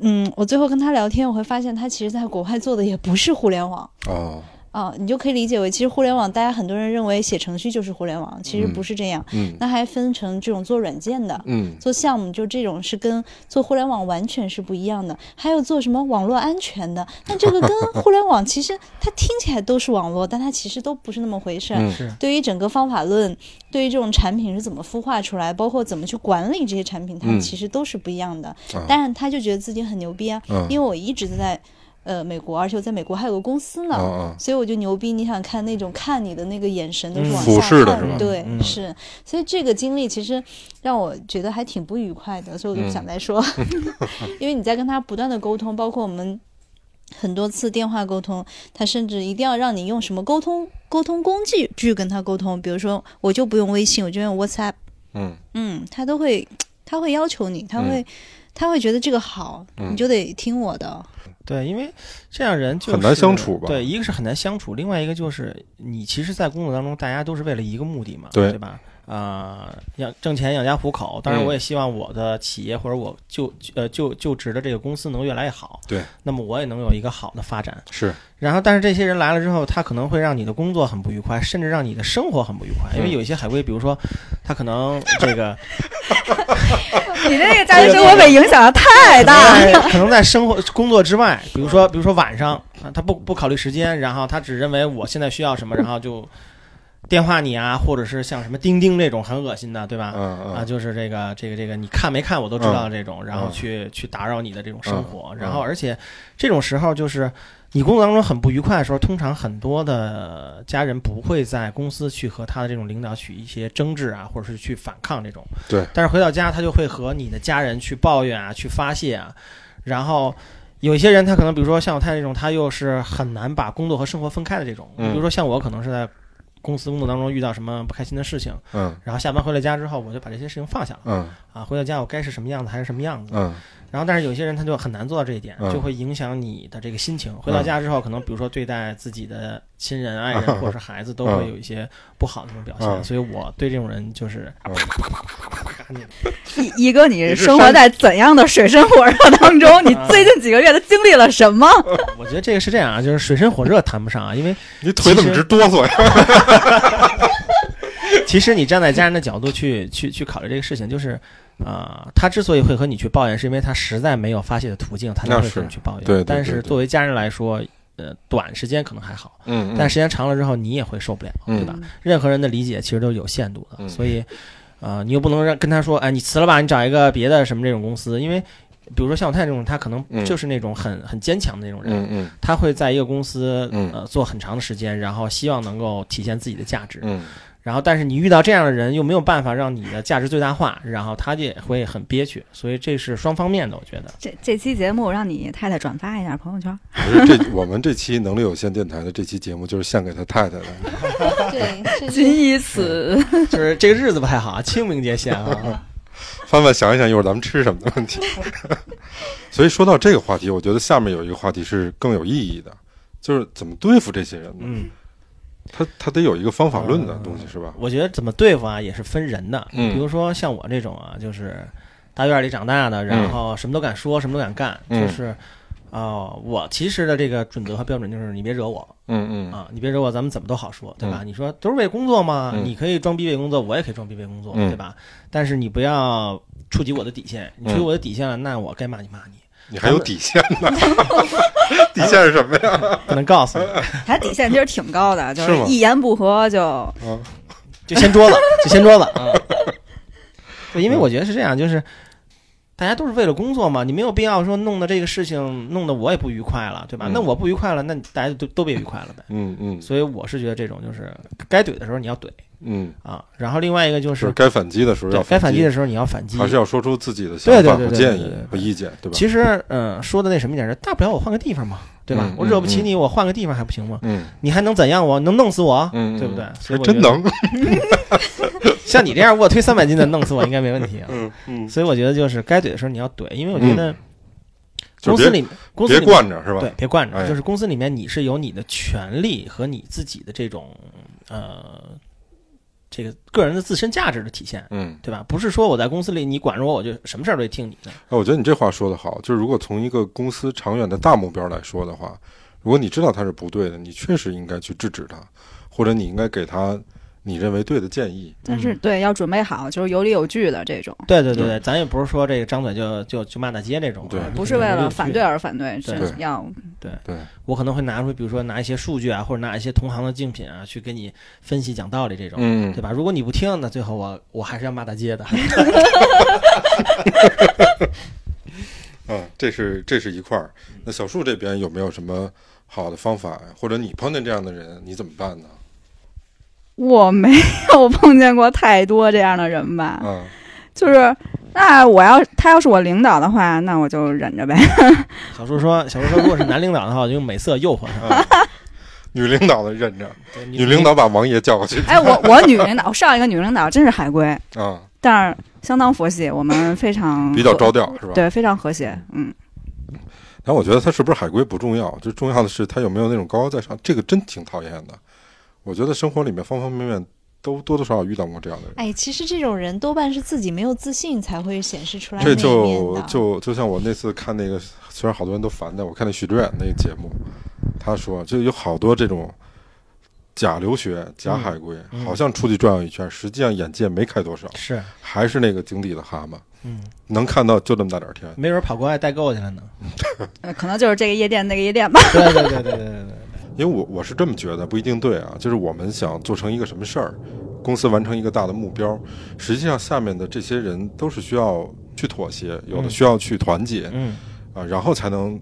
嗯，我最后跟他聊天，我会发现他其实在国外做的也不是互联网。哦啊，你就可以理解为，其实互联网，大家很多人认为写程序就是互联网，其实不是这样。嗯那还分成这种做软件的，嗯做项目，就这种是跟做互联网完全是不一样的。还有做什么网络安全的，那这个跟 互联网其实它听起来都是网络，但它其实都不是那么回事儿。对于整个方法论，对于这种产品是怎么孵化出来，包括怎么去管理这些产品，它嗯其实都是不一样的。啊当然，他就觉得自己很牛逼啊，嗯因为我一直都在呃美国，而且我在美国还有个公司呢。所以我就牛逼，你想看那种看你的那个眼神都是嗯往俯下看视的是吧？对，嗯。是，所以这个经历其实让我觉得还挺不愉快的，所以我就想再说，因为你在跟他不断的沟通，包括我们很多次电话沟通，他甚至一定要让你用什么沟通沟通工具去跟他沟通，比如说我就不用微信，我就用 WhatsApp，嗯。嗯，他都会他会要求你，他会、他会觉得这个好，嗯。你就得听我的，对，因为这样人就是很难相处吧对，一个是很难相处，另外一个就是你其实，在工作当中，大家都是为了一个目的嘛，对对吧？啊、养挣钱养家糊口。当然，嗯我也希望我的企业或者我就呃就就职的这个公司能越来越好。对，那么我也能有一个好的发展。是然后，但是这些人来了之后，他可能会让你的工作很不愉快，甚至让你的生活很不愉快。因为嗯有一些海归，比如说他可能这个 你这个家庭生活被影响的太大了。在可能在生活工作之外，比如说比如说晚上啊，他不不考虑时间，然后他只认为我现在需要什么，然后就电话你啊，或者是像什么钉钉这种很恶心的，对吧？嗯嗯啊，就是这个这个这个，你看没看我都知道这种，然后嗯去去打扰你的这种生活，嗯然后而且这种时候就是你工作当中很不愉快的时候，通常很多的家人不会在公司去和他的这种领导去一些争执啊，或者是去反抗这种。对但是回到家，他就会和你的家人去抱怨啊，去发泄啊，然后。有一些人，他可能比如说像我太太这种，他又是很难把工作和生活分开的这种。嗯比如说像我，可能是在公司工作当中遇到什么不开心的事情，嗯然后下班回了家之后，我就把这些事情放下了。嗯啊，回到家我该是什么样子还是什么样子。嗯然后，但是有些人他就很难做到这一点，嗯就会影响你的这个心情。回到家之后，可能比如说对待自己的亲人、爱人嗯或者是孩子，都会有一些不好的这种表现。嗯所以我对这种人就是啪啪啪啪啪啪啪一一哥，你生活在怎样的水深火热当中？你最近几个月都经历了什么？我觉得这个是这样啊，就是水深火热谈不上啊，因为你腿怎么直哆嗦呀？其实你站在家人的角度去去去考虑这个事情，就是。啊、他之所以会和你去抱怨，是因为他实在没有发泄的途径，他才会那是和你去抱怨。对对对但是作为家人来说，呃，短时间可能还好，嗯，但时间长了之后，你也会受不了，嗯对吧？任何人的理解其实都是有限度的，嗯所以，呃，你又不能让跟他说，哎，你辞了吧，你找一个别的什么这种公司，因为，比如说像我太太这种，他可能嗯就是那种很很坚强的那种人，嗯嗯他会在一个公司嗯呃做很长的时间，然后希望能够体现自己的价值，嗯然后但是你遇到这样的人，又没有办法让你的价值最大化，然后他也会很憋屈，所以这是双方面的，我觉得。这这期节目让你太太转发一下朋友圈。不是这我们这期能力有限电台的这期节目就是献给他太太的。对，这仅以此。就是这个日子不太好啊，清明节献啊，翻翻想一想一会儿咱们吃什么的问题。所以说到这个话题，我觉得下面有一个话题是更有意义的，就是怎么对付这些人呢？嗯。他他得有一个方法论的东西，是吧？我觉得怎么对付啊，也是分人的。嗯比如说像我这种啊，就是大院里长大的，然后什么都敢说，什么都敢干，嗯就是。哦，我其实的这个准则和标准就是你别惹我嗯嗯啊，你别惹我，咱们怎么都好说，对吧？你说都是为工作嘛，嗯你可以装逼为工作，我也可以装逼为工作，嗯对吧？但是你不要触及我的底线，你触及我的底线了，那我该骂你骂你，你还有底线呢？底线是什么呀？不能告诉你，他底线其实挺高的，就是一言不合就啊，就掀桌子，就掀桌子啊。对，因为我觉得是这样，就是大家都是为了工作嘛，你没有必要说弄得这个事情弄得我也不愉快了，对吧？嗯那我不愉快了，那大家都都别愉快了呗。嗯嗯所以我是觉得这种就是该怼的时候你要怼嗯，啊，然后另外一个就就是是该反击的时候要对该反击击的时候你要反击。还是要说出自己的想法对对对和建议和意见，对吧？其实，嗯、说的那什么一点是，大不了我换个地方嘛，对吧？嗯我惹不起嗯你，我换个地方还不行吗？嗯你还能怎样我？能弄死我？嗯，对不对嗯所以我觉得还真能。像你这样卧推三百斤的，弄死我应该没问题啊。嗯嗯，所以我觉得就是该怼的时候你要怼，因为我觉得公司里公司别里面惯着是吧？对，别惯着，哎就是公司里面你是有你的权利和你自己的这种呃这个个人的自身价值的体现，嗯，对吧？不是说我在公司里你管着我，我就什么事儿都得听你的。哎，我觉得你这话说的好，就是如果从一个公司长远的大目标来说的话，如果你知道他是不对的，你确实应该去制止他，或者你应该给他你认为对的建议。但是对要准备好，就是有理有据的这种，对对对对对，咱也不是说这个张嘴就就就骂大街这种啊，对不是为了反对。而反对，对是要对对，我可能会拿出，比如说拿一些数据啊，或者拿一些同行的竞品啊，去给你分析讲道理这种。嗯对，吧？如果你不听，那最后我我还是要骂大街的。嗯，这是这是一块儿。那小树这边有没有什么好的方法？或者你碰见这样的人，你怎么办呢？我没有碰见过太多这样的人吧，嗯就是那我要他要是我领导的话，那我就忍着呗。小叔说，小叔说，如果是男领导的话，我就用美色诱惑他。啊，女领导的忍着，女领导把王爷叫过去哎，我我女领导上一个女领导真是海归，啊，但是相当佛系，我们非常比较和着调是吧？。对，非常和谐。嗯，然后我觉得他是不是海归不重要，就重要的是他有没有那种高高在上，这个真挺讨厌的。我觉得生活里面方方面面都多多少少遇到过这样的人。哎，其实这种人多半是自己没有自信才会显示出来。这就就就像我那次看那个，虽然好多人都烦的，我看那许志远那个节目，他说就有好多这种假留学、假海归，好像出去转悠一圈，实际上眼界没开多少，是还是那个井底的蛤蟆，嗯，能看到就这么大点儿天，没准跑国外代购去了呢，可能就是这个夜店那个夜店吧。对对对对对对对。因为我我是这么觉得，不一定对啊。就是我们想做成一个什么事儿，公司完成一个大的目标，实际上下面的这些人都是需要去妥协，有的嗯需要去团结嗯啊，然后才能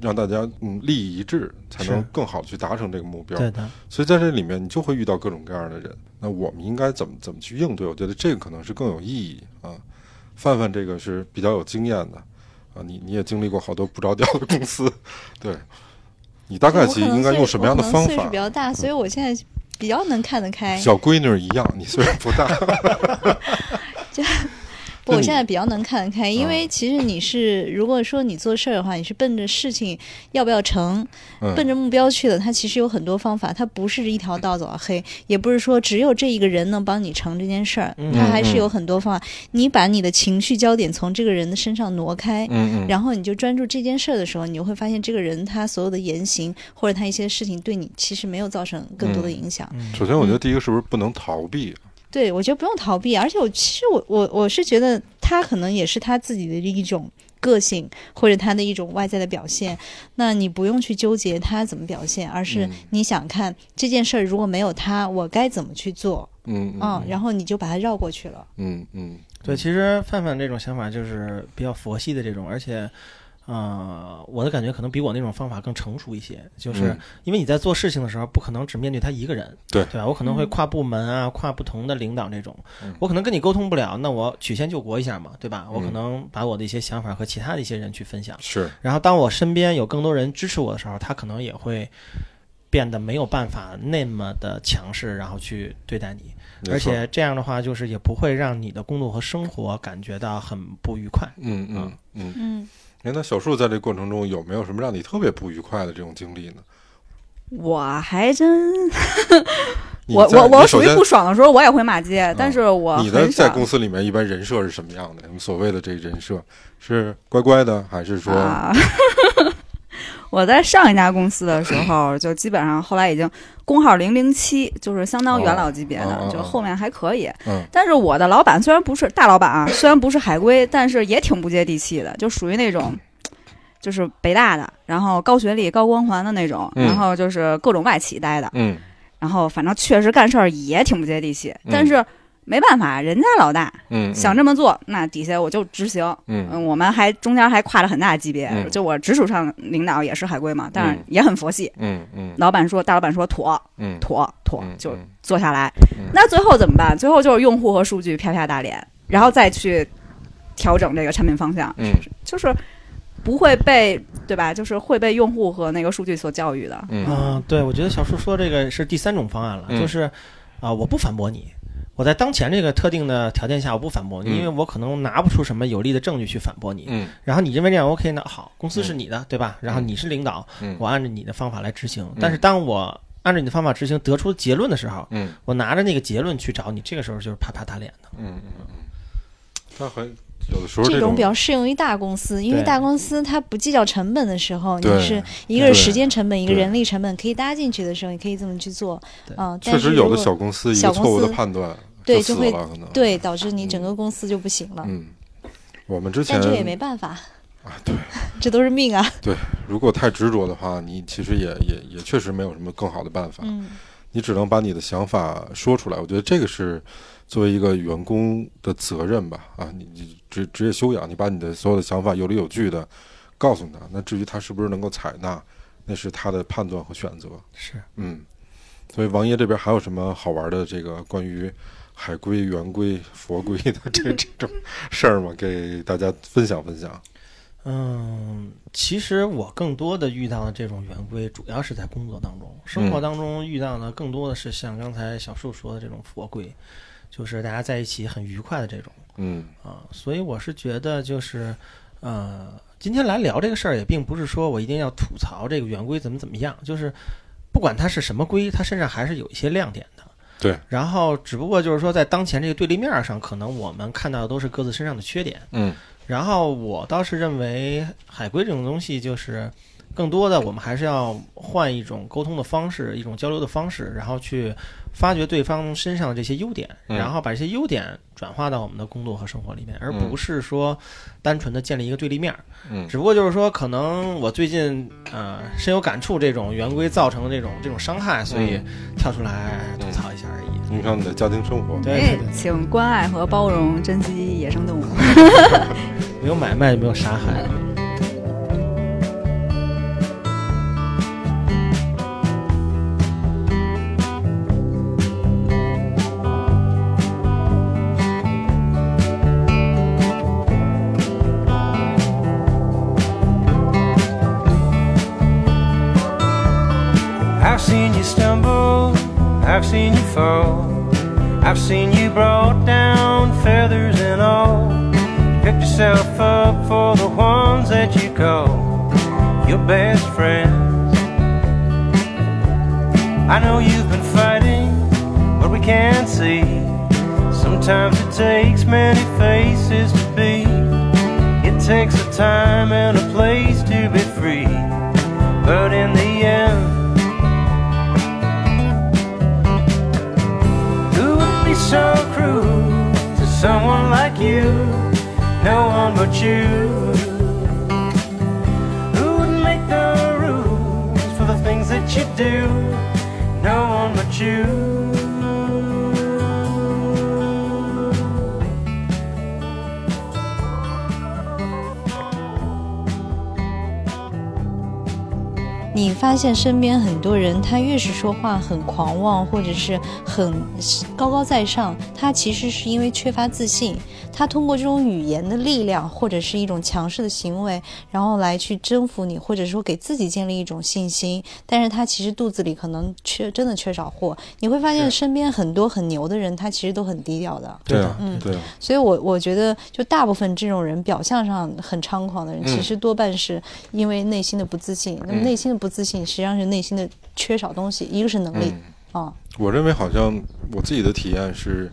让大家嗯利益一致，才能更好去达成这个目标。对的，所以在这里面，你就会遇到各种各样的人。那我们应该怎么怎么去应对？我觉得这个可能是更有意义啊。范范这个是比较有经验的啊，你你也经历过好多不着调的公司，对，你大概其应该用什么样的方我可能岁数法比？较大，所以我现在比较能看得开。小闺女一样，你虽然不大，不，我现在比较能看得开，因啊为其实你是，如果说你做事儿的话，你是奔着事情要不要成，嗯奔着目标去的。它其实有很多方法，它不是一条道走到黑，也不是说只有这一个人能帮你成这件事儿，嗯它还是有很多方法。你把你的情绪焦点从这个人的身上挪开。然后你就专注这件事儿的时候，你就会发现这个人他所有的言行或者他一些事情对你其实没有造成更多的影响。嗯首先我觉得第一个是不是不能逃避？对，我觉得不用逃避，而且我其实我我我是觉得他可能也是他自己的一种个性，或者他的一种外在的表现。那你不用去纠结他怎么表现，而是嗯你想看这件事儿如果没有他，我该怎么去做嗯啊、然后你就把它绕过去了。嗯嗯，对，其实范范这种想法就是比较佛系的这种，而且，呃，我的感觉可能比我那种方法更成熟一些。就是嗯因为你在做事情的时候，不可能只面对他一个人，对对吧？我可能会嗯跨部门啊，跨不同的领导这种嗯，我可能跟你沟通不了，那我曲线救国一下嘛，对吧？我可嗯能把我的一些想法和其他的一些人去分享，是，然后当我身边有更多人支持我的时候，他可能也会变得没有办法那么的强势，然后去对待你。而且这样的话，就是也不会让你的工作和生活感觉到很不愉快。嗯嗯嗯，嗯，哎，那小树在这过程中有没有什么让你特别不愉快的这种经历呢？我还真，我我我属于不爽的时候，我也会骂街，但是我你的在公司里面一般人设是什么样的？你们所谓的这个人设是乖乖的，还是说啊。我在上一家公司的时候，就基本上后来已经工号零零七，就是相当元老级别的，就后面还可以。嗯。但是我的老板虽然不是大老板啊，虽然不是海归，但是也挺不接地气的，就属于那种。就是北大的，然后高学历、高光环的那种，嗯。然后就是各种外企待的，嗯。然后反正确实干事儿也挺不接地气，嗯。但是没办法，人家老大嗯想这么做，那底下我就执行。嗯嗯，我们还中间还跨了很大级别，嗯就我直属上领导也是海归嘛，但是嗯也很佛系。嗯嗯老板说，大老板说妥嗯妥妥嗯，就嗯做下来嗯。那最后怎么办？最后就是用户和数据啪啪打脸，然后再去调整这个产品方向，嗯就是不会被对吧？就是会被用户和那个数据所教育的。嗯嗯、对，我觉得小树说这个是第三种方案了，嗯就是啊、我不反驳你。我在当前这个特定的条件下，我不反驳你，嗯因为我可能拿不出什么有力的证据去反驳你。嗯然后你认为这样 OK，那好，公司是你的，对吧？然后你是领导，嗯我按照你的方法来执行。但是当我按照你的方法执行得出结论的时候，嗯我拿着那个结论去找你，这个时候就是啪啪打脸的。嗯嗯，他很有的时候这种种比较适用于大公司，因为大公司它不计较成本的时候，你是一个是时间成本，一个人力成本，可以搭进去的时候，你可以这么去做对。嗯，确实有的小公司一个错误的判断对就会死了，可能对导致你整个公司就不行了。嗯，我们之前但这也没办法，啊，对，这都是命啊。对如果太执着的话，你其实也也也确实没有什么更好的办法，嗯你只能把你的想法说出来。我觉得这个是作为一个员工的责任吧，啊，你你职职业修养，你把你的所有的想法有理有据的告诉他。那至于他是不是能够采纳，那是他的判断和选择。是，嗯，所以王爷这边还有什么好玩的这个关于海龟、圆规、佛龟的这 这种事儿吗？给大家分享分享。嗯，其实我更多的遇到的这种圆规，主要是在工作当中，生活嗯当中遇到的更多的是像刚才小树说的这种佛规，就是大家在一起很愉快的这种嗯啊。所以我是觉得，就是呃，今天来聊这个事儿，也并不是说我一定要吐槽这个圆规怎么怎么样，就是不管它是什么规，它身上还是有一些亮点的。对，然后只不过就是说，在当前这个对立面上，可能我们看到的都是各自身上的缺点。嗯然后我倒是认为海龟这种东西，就是更多的我们还是要换一种沟通的方式，一种交流的方式，然后去发掘对方身上的这些优点，嗯然后把这些优点转化到我们的工作和生活里面，而嗯不是说单纯的建立一个对立面儿。嗯只不过就是说，可能我最近呃深有感触，这种圆规造成的这种这种伤害，所以跳出来吐槽一下而已。影响你的家庭生活。对，请关爱和包容珍惜野生动物。没有买卖就没有杀害。I've seen you brought down, feathers and all. Picked yourself up for the ones that you call your best friends. I know you've been fighting but we can't see. Sometimes it takes many faces to be. It takes a time and a place to be free. But in the end, so cruel to someone like you? No one but you. Who would make the rules for the things that you do? No one but you. 你发现身边很多人，他越是说话很狂妄，或者是很高高在上，他其实是因为缺乏自信。他通过这种语言的力量，或者是一种强势的行为，然后来去征服你，或者说给自己建立一种信心。但是他其实肚子里可能缺真的缺少货。你会发现身边很多很牛的人，他其实都很低调的。对啊嗯，对啊，所以我我觉得，就大部分这种人表象上很猖狂的人，嗯其实多半是因为内心的不自信。那么嗯内心的不自信，实际上是内心的缺少东西，一个是能力嗯，啊，我认为好像我自己的体验是，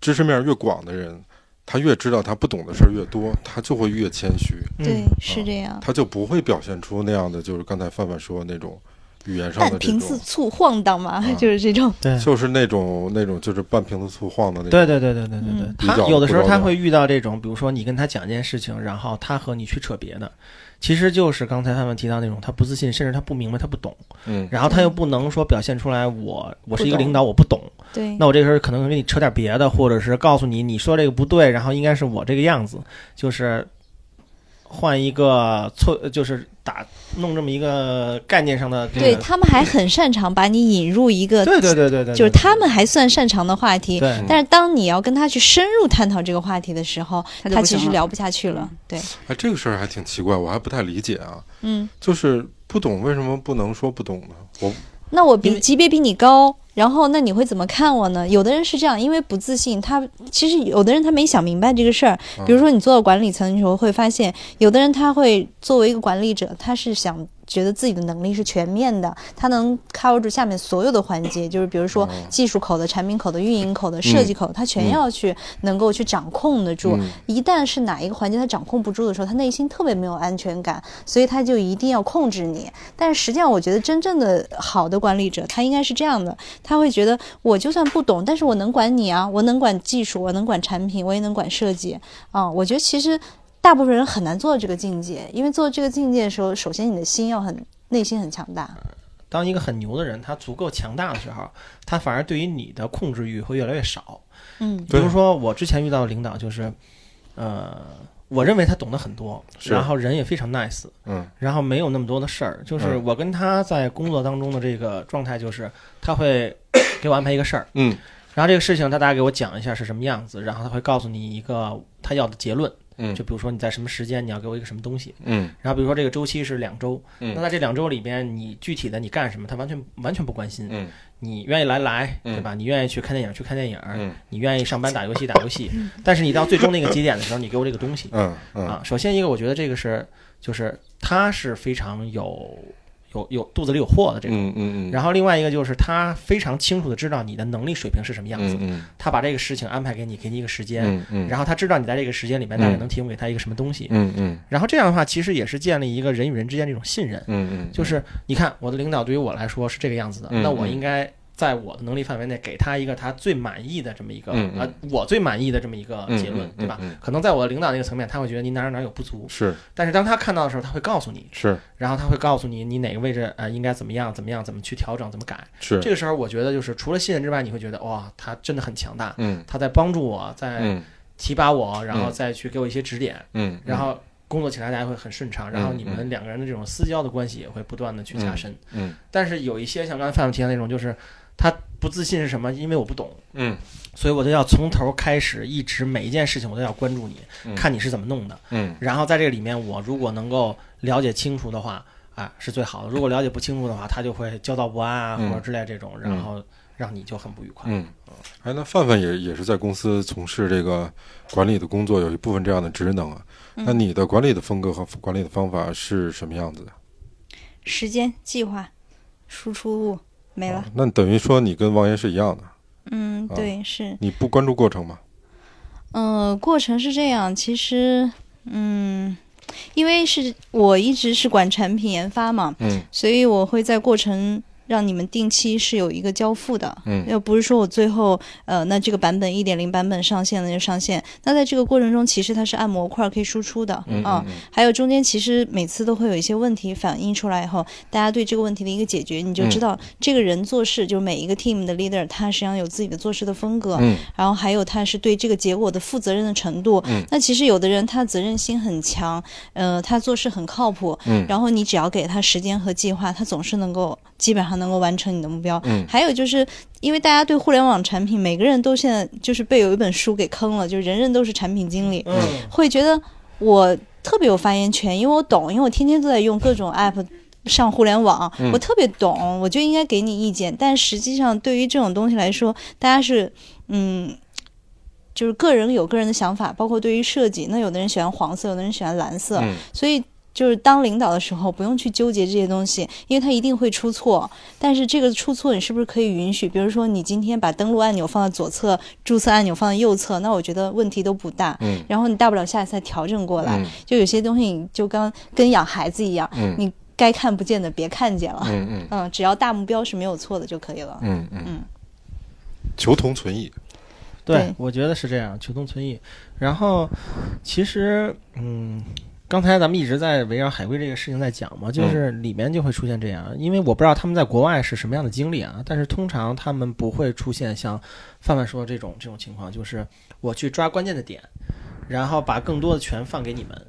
知识面越广的人，他越知道他不懂的事儿越多，他就会越谦虚，对嗯，是这样。他就不会表现出那样的，就是刚才范范说的那种语言上的半这种，瓶子醋晃荡嘛，啊就是这种。对。就是那种那种就是半瓶子醋晃的那种。对对对对对对对嗯，他有的时候他会遇到这种，比如说你跟他讲一件事情，然后他和你去扯别的，其实就是刚才他们提到那种他不自信，甚至他不明白，他不懂，嗯，然后他又不能说表现出来我我是一个领导，我不懂，对，那我这个时候可能给你扯点别的，或者是告诉你你说这个不对，然后应该是我这个样子，就是换一个错，就是打弄这么一个概念上的这个，对他们还很擅长把你引入一个，对对对对对，就是他们还算擅长的话题。对但是当你要跟他去深入探讨这个话题的时候，他其实聊不下去了。对，哎，这个事儿还挺奇怪，我还不太理解啊，嗯，就是不懂为什么不能说不懂呢？我那我比级别比你高，然后那你会怎么看我呢？有的人是这样，因为不自信，他其实有的人他没想明白这个事儿。比如说你做到管理层的时候，会发现有的人他会作为一个管理者，他是想觉得自己的能力是全面的，他能 cover 住下面所有的环节，就是比如说哦技术口的、产品口的、运营口的、设计口，他全要去能够去掌控得住。嗯一旦是哪一个环节他掌控不住的时候，他内心特别没有安全感，所以他就一定要控制你。但是实际上，我觉得真正的好的管理者，他应该是这样的，他会觉得我就算不懂，但是我能管你啊，我能管技术，我能管产品，我也能管设计啊、我觉得其实大部分人很难做到这个境界，因为做这个境界的时候，首先你的心要很内心很强大。当一个很牛的人，他足够强大的时候，他反而对于你的控制欲会越来越少。嗯比如说，我之前遇到的领导就是，呃，我认为他懂得很多，然后人也非常 nice，嗯然后没有那么多的事儿。就是嗯我跟他在工作当中的这个状态，就是他会给我安排一个事儿，嗯然后这个事情他大概给我讲一下是什么样子，然后他会告诉你一个他要的结论。嗯就比如说你在什么时间你要给我一个什么东西，嗯然后比如说这个周期是两周，嗯那在这两周里边你具体的你干什么，他完全完全不关心。嗯你愿意来来，嗯对吧？你愿意去看电影去看电影，嗯你愿意上班打游戏打游戏，但是你到最终那个节点的时候，你给我这个东西嗯嗯啊。首先一个，我觉得这个是就是他是非常有有有肚子里有货的这种。嗯嗯嗯，然后另外一个就是他非常清楚的知道你的能力水平是什么样子，嗯他把这个事情安排给你，给你一个时间，嗯嗯，然后他知道你在这个时间里面大概能提供给他一个什么东西，嗯嗯然后这样的话其实也是建立一个人与人之间这种信任，嗯嗯，就是你看我的领导对于我来说是这个样子的，嗯那我嗯。应该在我的能力范围内给他一个他最满意的这么一个嗯嗯。呃我最满意的这么一个嗯结论嗯，对吧？嗯。嗯？可能在我的领导那个层面，他会觉得你哪儿哪儿有不足，是。但是当他看到的时候，他会告诉你，是。然后他会告诉你你哪个位置呃应该怎么样怎么样怎么去调整怎么改。是，这个时候，我觉得就是除了信任之外，你会觉得哇，他真的很强大，嗯。他在帮助我，在嗯。提拔我，然后嗯。再去给我一些指点，嗯，然后工作起来大家会很顺畅，然后你们两个人的这种私交的关系也会不断的去加深。嗯但是有一些像刚才范总提到那种，就是他不自信是什么？因为我不懂，嗯所以我就要从头开始，一直每一件事情我都要关注你，嗯看你是怎么弄的。嗯然后在这个里面，我如果能够了解清楚的话，啊，是最好的。如果了解不清楚的话，他就会焦躁不安啊，嗯或者之类这种，然后让你就很不愉快。嗯，哎，那范范也也是在公司从事这个管理的工作，有一部分这样的职能啊。那你的管理的风格和管理的方法是什么样子的？时间计划、输出物没了哦。那等于说你跟王岩是一样的，嗯，啊对，是。你不关注过程吗？嗯，过程是这样，其实，嗯，因为是我一直是管产品研发嘛，嗯所以我会在过程让你们定期是有一个交付的。嗯。又不是说我最后呃，那这个版本一点零版本上线了就上线，那在这个过程中，其实它是按模块可以输出的嗯啊。嗯。还有中间其实每次都会有一些问题反映出来以后，大家对这个问题的一个解决，你就知道这个人做事，就每一个 team 的 leader，他实际上有自己的做事的风格，嗯。然后还有他是对这个结果的负责任的程度。嗯。那其实有的人他责任心很强，呃，他做事很靠谱，嗯。然后你只要给他时间和计划，他总是能够基本上能够完成你的目标。嗯还有就是因为大家对互联网产品，每个人都现在就是被有一本书给坑了，就是人人都是产品经理，嗯会觉得我特别有发言权，因为我懂，因为我天天都在用各种 app。上互联网，嗯我特别懂，我就应该给你意见。但实际上，对于这种东西来说，大家是，嗯，就是个人有个人的想法，包括对于设计，那有的人喜欢黄色，有的人喜欢蓝色，嗯所以就是当领导的时候，不用去纠结这些东西，因为他一定会出错。但是这个出错，你是不是可以允许？比如说，你今天把登录按钮放在左侧，注册按钮放在右侧，那我觉得问题都不大。嗯然后你大不了下一次再调整过来。嗯就有些东西，你就刚跟养孩子一样，嗯你该看不见的别看见了。嗯嗯 嗯，只要大目标是没有错的就可以了。嗯嗯嗯，求同存异。对对，我觉得是这样，求同存异。然后，其实，嗯，刚才咱们一直在围绕海归这个事情在讲嘛，就是里面就会出现这样，因为我不知道他们在国外是什么样的经历啊，但是通常他们不会出现像范范说的这种这种情况，就是我去抓关键的点，然后把更多的权放给你们。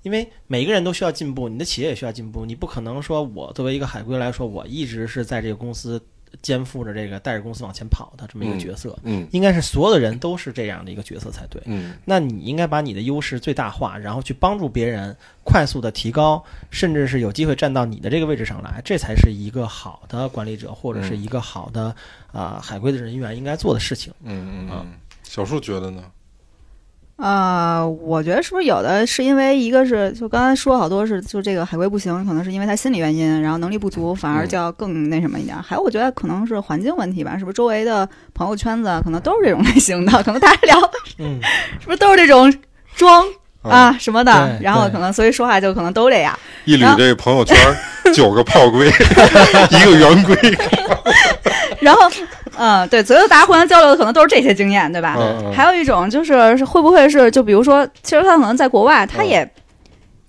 因为每个人都需要进步，你的企业也需要进步，你不可能说我作为一个海归来说，我一直是在这个公司肩负着这个带着公司往前跑的这么一个角色。嗯应该是所有的人都是这样的一个角色才对。嗯那你应该把你的优势最大化，然后去帮助别人快速的提高，甚至是有机会站到你的这个位置上来，这才是一个好的管理者或者是一个好的啊、海归的人员应该做的事情。嗯嗯啊嗯。小树觉得呢？呃，我觉得是不是有的是因为一个是就刚才说好多是就这个海归不行，可能是因为他心理原因，然后能力不足，反而就要更那什么一点。还有我觉得可能是环境问题吧，是不是周围的朋友圈子可能都是这种类型的，可能大家聊嗯，是不是都是这种装啊什么的，然后可能所以说话就可能都这样。一捋这个朋友圈，九个炮龟，一个圆规。然后，嗯，对，所以大家互相交流的可能都是这些经验，对吧？嗯嗯还有一种就是是会不会是，就比如说，其实他可能在国外，他也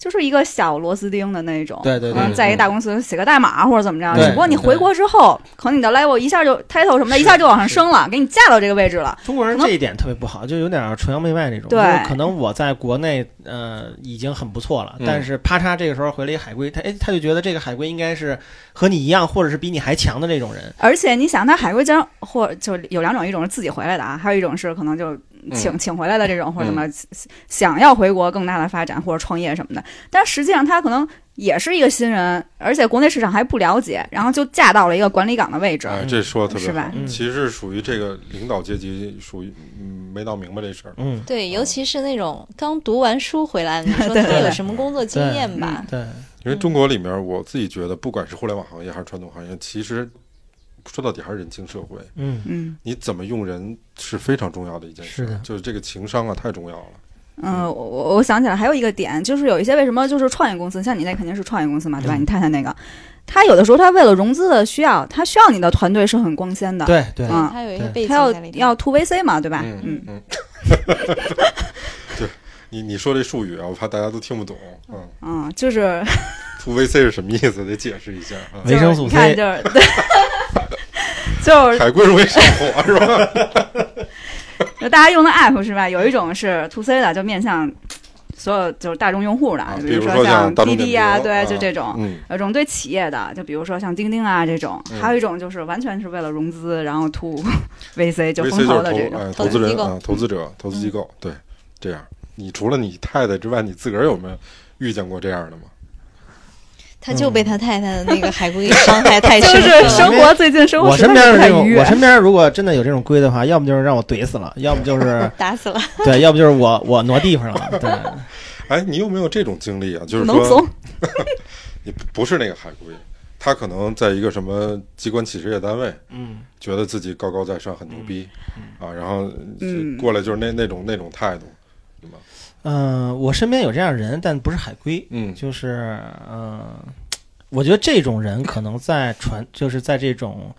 就是一个小螺丝钉的那种，对对对可能在一个大公司写个代码或者怎么着，只不过你回国之后，可能你的 level 一下就 title 什么的，一下就往上升了，给你架到这个位置了。中国人这一点特别不好，就有点崇洋媚外那种。对就是可能我在国内呃已经很不错了，嗯但是啪嚓这个时候回了一海归，他哎他就觉得这个海归应该是和你一样，或者是比你还强的那种人。而且你想，他海归将或就有两种，一种是自己回来的啊，还有一种是可能就请、嗯请回来的这种，或者什么、想要回国更大的发展或者创业什么的。但实际上他可能也是一个新人，而且国内市场还不了解，然后就嫁到了一个管理岗的位置。哎，这说的特别好是吧。嗯其实是属于这个领导阶级，属于嗯没闹明白这事儿。嗯，对，尤其是那种刚读完书回来，你说 他有什么工作经验吧？对，因为中国里面，我自己觉得，不管是互联网行业还是传统行业，其实说到底还是人情社会。嗯嗯，你怎么用人是非常重要的一件事，是的就是这个情商啊，太重要了。嗯，我我我想起来还有一个点，就是有一些为什么就是创业公司，像你那肯定是创业公司嘛，对吧？嗯你太太那个，他有的时候他为了融资的需要，他需要你的团队是很光鲜的，，对对，嗯他有一个背景他要。要 to VC 嘛，对吧？嗯嗯，嗯，对，你你说这术语啊，我怕大家都听不懂。嗯嗯，就是，to VC 是什么意思？得解释一下啊。维生素你看 C 就是对，就是海归容易上火是吧？就大家用的 app 是吧？有一种是 to C 的，就面向所有就是大众用户的，比啊比如说说像滴滴啊，对，啊就这种。嗯有一种对企业的，就比如说像钉钉啊这种，嗯还有一种就是完全是为了融资，然后 to VC 就风投投的这种。投资人啊，投资者、投资机构，对，这样。你除了你太太之外，你自个儿有没有遇见过这样的吗？他就被他太太的那个海龟伤害 太就深刻了。是生活最近生活我身边的这种，太愉悦我身边 如果真的有这种龟的话，要么就是让我怼死了，要么就是 打死了，对，要不就是我我挪地方了，对，哎，你有没有这种经历啊？就是说怂，你不不是那个海龟，他可能在一个什么机关企事业单位，嗯觉得自己高高在上，很牛逼啊，然后嗯过来就是那那种那种态度，对吗？嗯、我身边有这样人，但不是海归，嗯就是嗯、我觉得这种人可能在传，就是在这种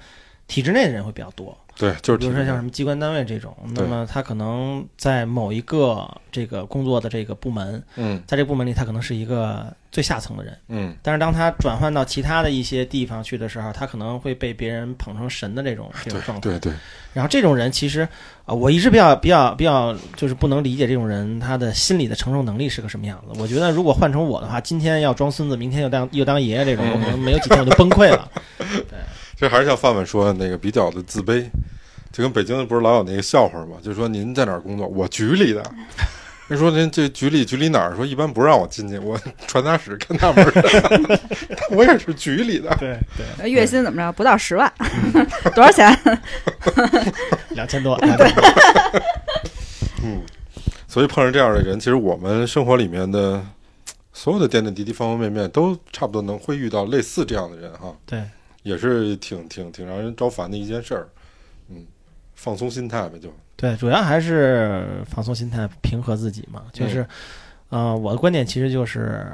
体制内的人会比较多，对，就是比如说像什么机关单位这种，那么他可能在某一个这个工作的这个部门，嗯在这个部门里，他可能是一个最下层的人，嗯但是当他转换到其他的一些地方去的时候，他可能会被别人捧成神的这种这种状态。对对，然后这种人其实啊、我一直比较比较比较就是不能理解这种人他的心理的承受能力是个什么样子。我觉得如果换成我的话，今天要装孙子，明天又当又当爷爷这种，我可能没有几天我就崩溃了。这还是像范范说的那个比较的自卑，就跟北京不是老有那个笑话吗？就说您在哪儿工作？我局里的。人说您这局里局里哪儿？说一般不让我进去，我 传达室看大门儿的。我也是局里的。对对，月薪怎么着？不到十万，多少钱？两千多。嗯，所以碰上这样的人，其实我们生活里面的所有的点点滴滴、方方面面，都差不多能会遇到类似这样的人哈，对，也是挺挺挺让人招烦的一件事儿。嗯，放松心态呗，就对，主要还是放松心态，平和自己嘛。就是，呃，我的观点其实就是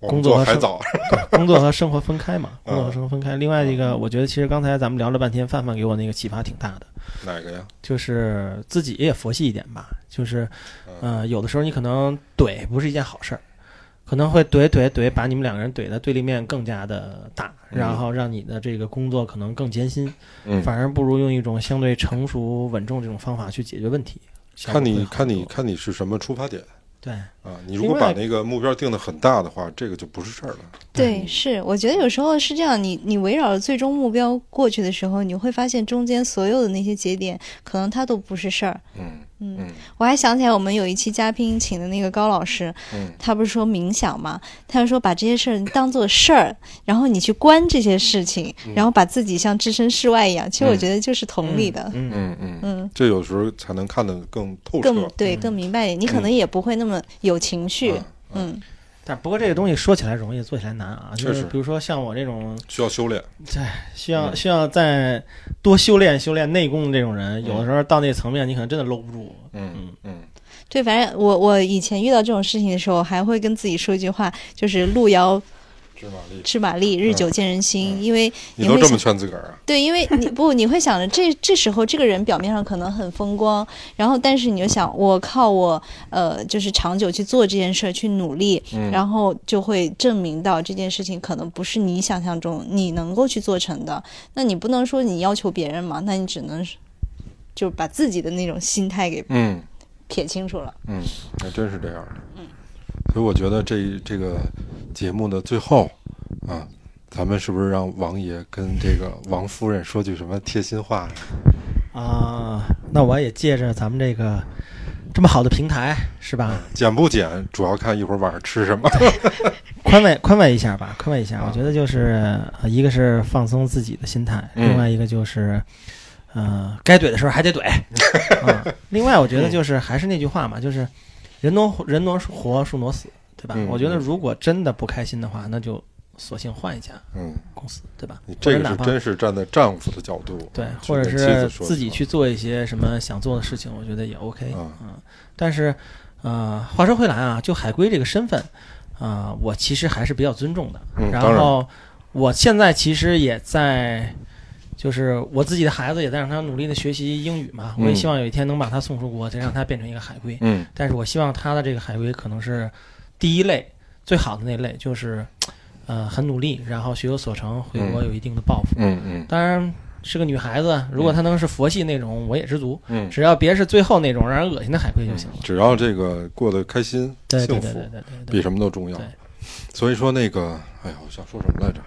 工作和生做还早。工作和生活分开嘛，嗯工作和生活分开。另外一个，我觉得其实刚才咱们聊了半天，范范给我那个启发挺大的，哪个呀？就是自己也佛系一点吧。就是，嗯呃，有的时候你可能怼不是一件好事儿，可能会怼怼怼，把你们两个人怼的对立面更加的大，嗯然后让你的这个工作可能更艰辛，嗯，反而不如用一种相对成熟稳重这种方法去解决问题。看你看你看你是什么出发点对。啊？你如果把那个目标定的很大的话，这个就不是事儿了。对，是，我觉得有时候是这样，你你围绕着最终目标过去的时候，你会发现中间所有的那些节点，可能它都不是事儿。嗯嗯，嗯我还想起来我们有一期嘉宾请的那个高老师，嗯。他不是说冥想嘛？他就说把这些事儿当做事儿，然后你去观这些事情，然后把自己像置身事外一样。其实我嗯。觉得就是同理的，嗯，嗯嗯，嗯，这有时候才能看得更透彻。更对更明白一点，你可能也不会那么有情绪。嗯。嗯，但不过这个东西说起来容易，做起来难啊。就是比如说像我这种需要修炼。对需要嗯需要再多修炼修炼内功的这种人，有的嗯时候到那层面，你可能真的搂不住。嗯嗯对，反正我我以前遇到这种事情的时候，还会跟自己说一句话，就是路遥知马力，知马力，日久见人心。嗯因为你都这么劝自个儿啊？对，因为你 不，你会想着这这时候这个人表面上可能很风光，然后但是你就想，我靠我呃，就是长久去做这件事儿，去努力，嗯然后就会证明到这件事情可能不是你想象中你能够去做成的。那你不能说你要求别人嘛，那你只能是就把自己的那种心态给嗯撇清楚了。嗯，还真是这样的。嗯，所以我觉得这这个节目的最后啊，咱们是不是让王爷跟这个王夫人说句什么贴心话呀？啊，那我也借着咱们这个这么好的平台，是吧？减不减，主要看一会儿晚上吃什么。宽慰宽慰一下吧，宽慰一下。啊我觉得就是呃一个是放松自己的心态，嗯另外一个就是。呃，该怼的时候还得怼，啊。另外，我觉得就是还是那句话嘛，就是人挪人挪活，树挪死，对吧？嗯我觉得如果真的不开心的话，那就索性换一家嗯，公司，对吧？你这个是或者哪怕真是站在丈夫的角度，对，去跟妻或者是子说自己去做一些什么想做的事情，我觉得也 OK 啊嗯。但是，呃，话说回来啊，就海归这个身份，啊、我其实还是比较尊重的。然嗯当然后我现在其实也在，就是我自己的孩子也在让他努力的学习英语嘛。我也嗯希望有一天能把他送出国，再让他变成一个海归。嗯但是我希望他的这个海归可能是第一类最好的那类，就是呃很努力，然后学有所成，回国有一定的抱负。嗯嗯当然是个女孩子，如果她能是佛系那种，我也知足。嗯，只要别是最后那种让人恶心的海归就行了。只要这个过得开心、对对，对对对，比什么都重要。所以说那个，哎呀，我想说什么来着？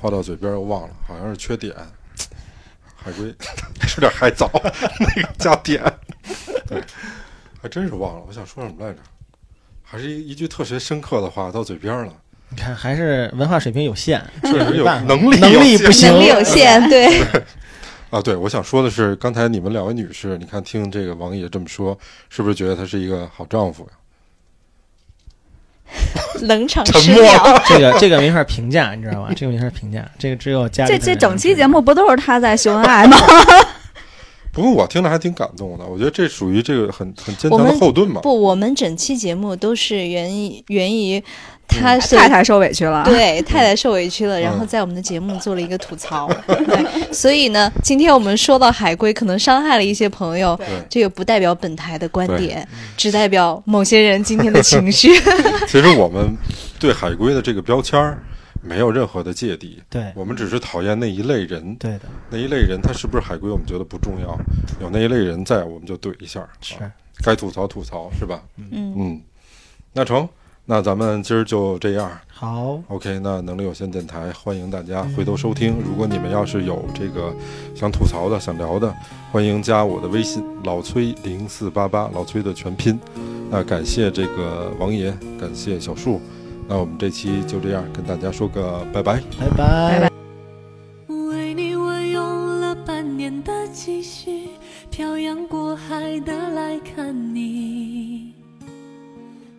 话到嘴边又忘了，好像是缺点。海龟 吃点海藻，那个加碘，对，还真是忘了。我想说什么来着？还是一一句特别深刻的话到嘴边了。你看还是文化水平有限，确实有能力能力有限不行，能力有限，对，啊，对，我想说的是，刚才你们两位女士，你看听这个王爷这么说，是不是觉得他是一个好丈夫呀？冷场沉默十秒。这个这个没法评价，你知道吧？这个没法评价，这个只有家里这这整期节目不都是他在秀恩爱吗？不过我听着还挺感动的，我觉得这属于这个很很坚强的后盾嘛。不，我们整期节目都是源于源于他是、太太受委屈了。对太太受委屈了，然后嗯在我们的节目做了一个吐槽。对，所以呢，今天我们说到海龟，可能伤害了一些朋友，这个不代表本台的观点，只代表某些人今天的情绪。其实我们对海龟的这个标签儿没有任何的芥蒂，对我们只是讨厌那一类人。对的，那一类人他是不是海龟，我们觉得不重要，有那一类人在，我们就怼一下。是啊该吐槽吐槽是吧？嗯，嗯，那成，那咱们今儿就这样。好，OK，那能力有限电台欢迎大家回头收听。如果你们要是有这个想吐槽的、想聊的，欢迎加我的微信老崔零四八八，老崔的全拼。那感谢这个王爷，感谢小树。那我们这期就这样跟大家说个拜拜。拜拜。拜为你，我用了半年的积蓄，漂洋过海的来看你。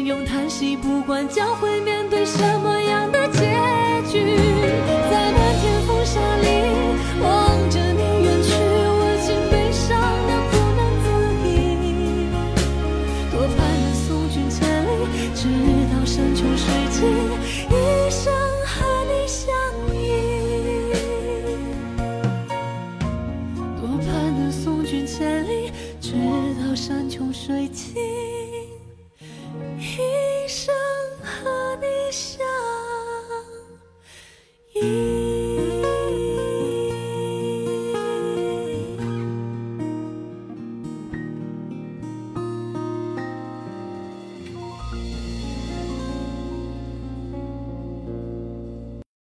用叹息。不管将会面对什么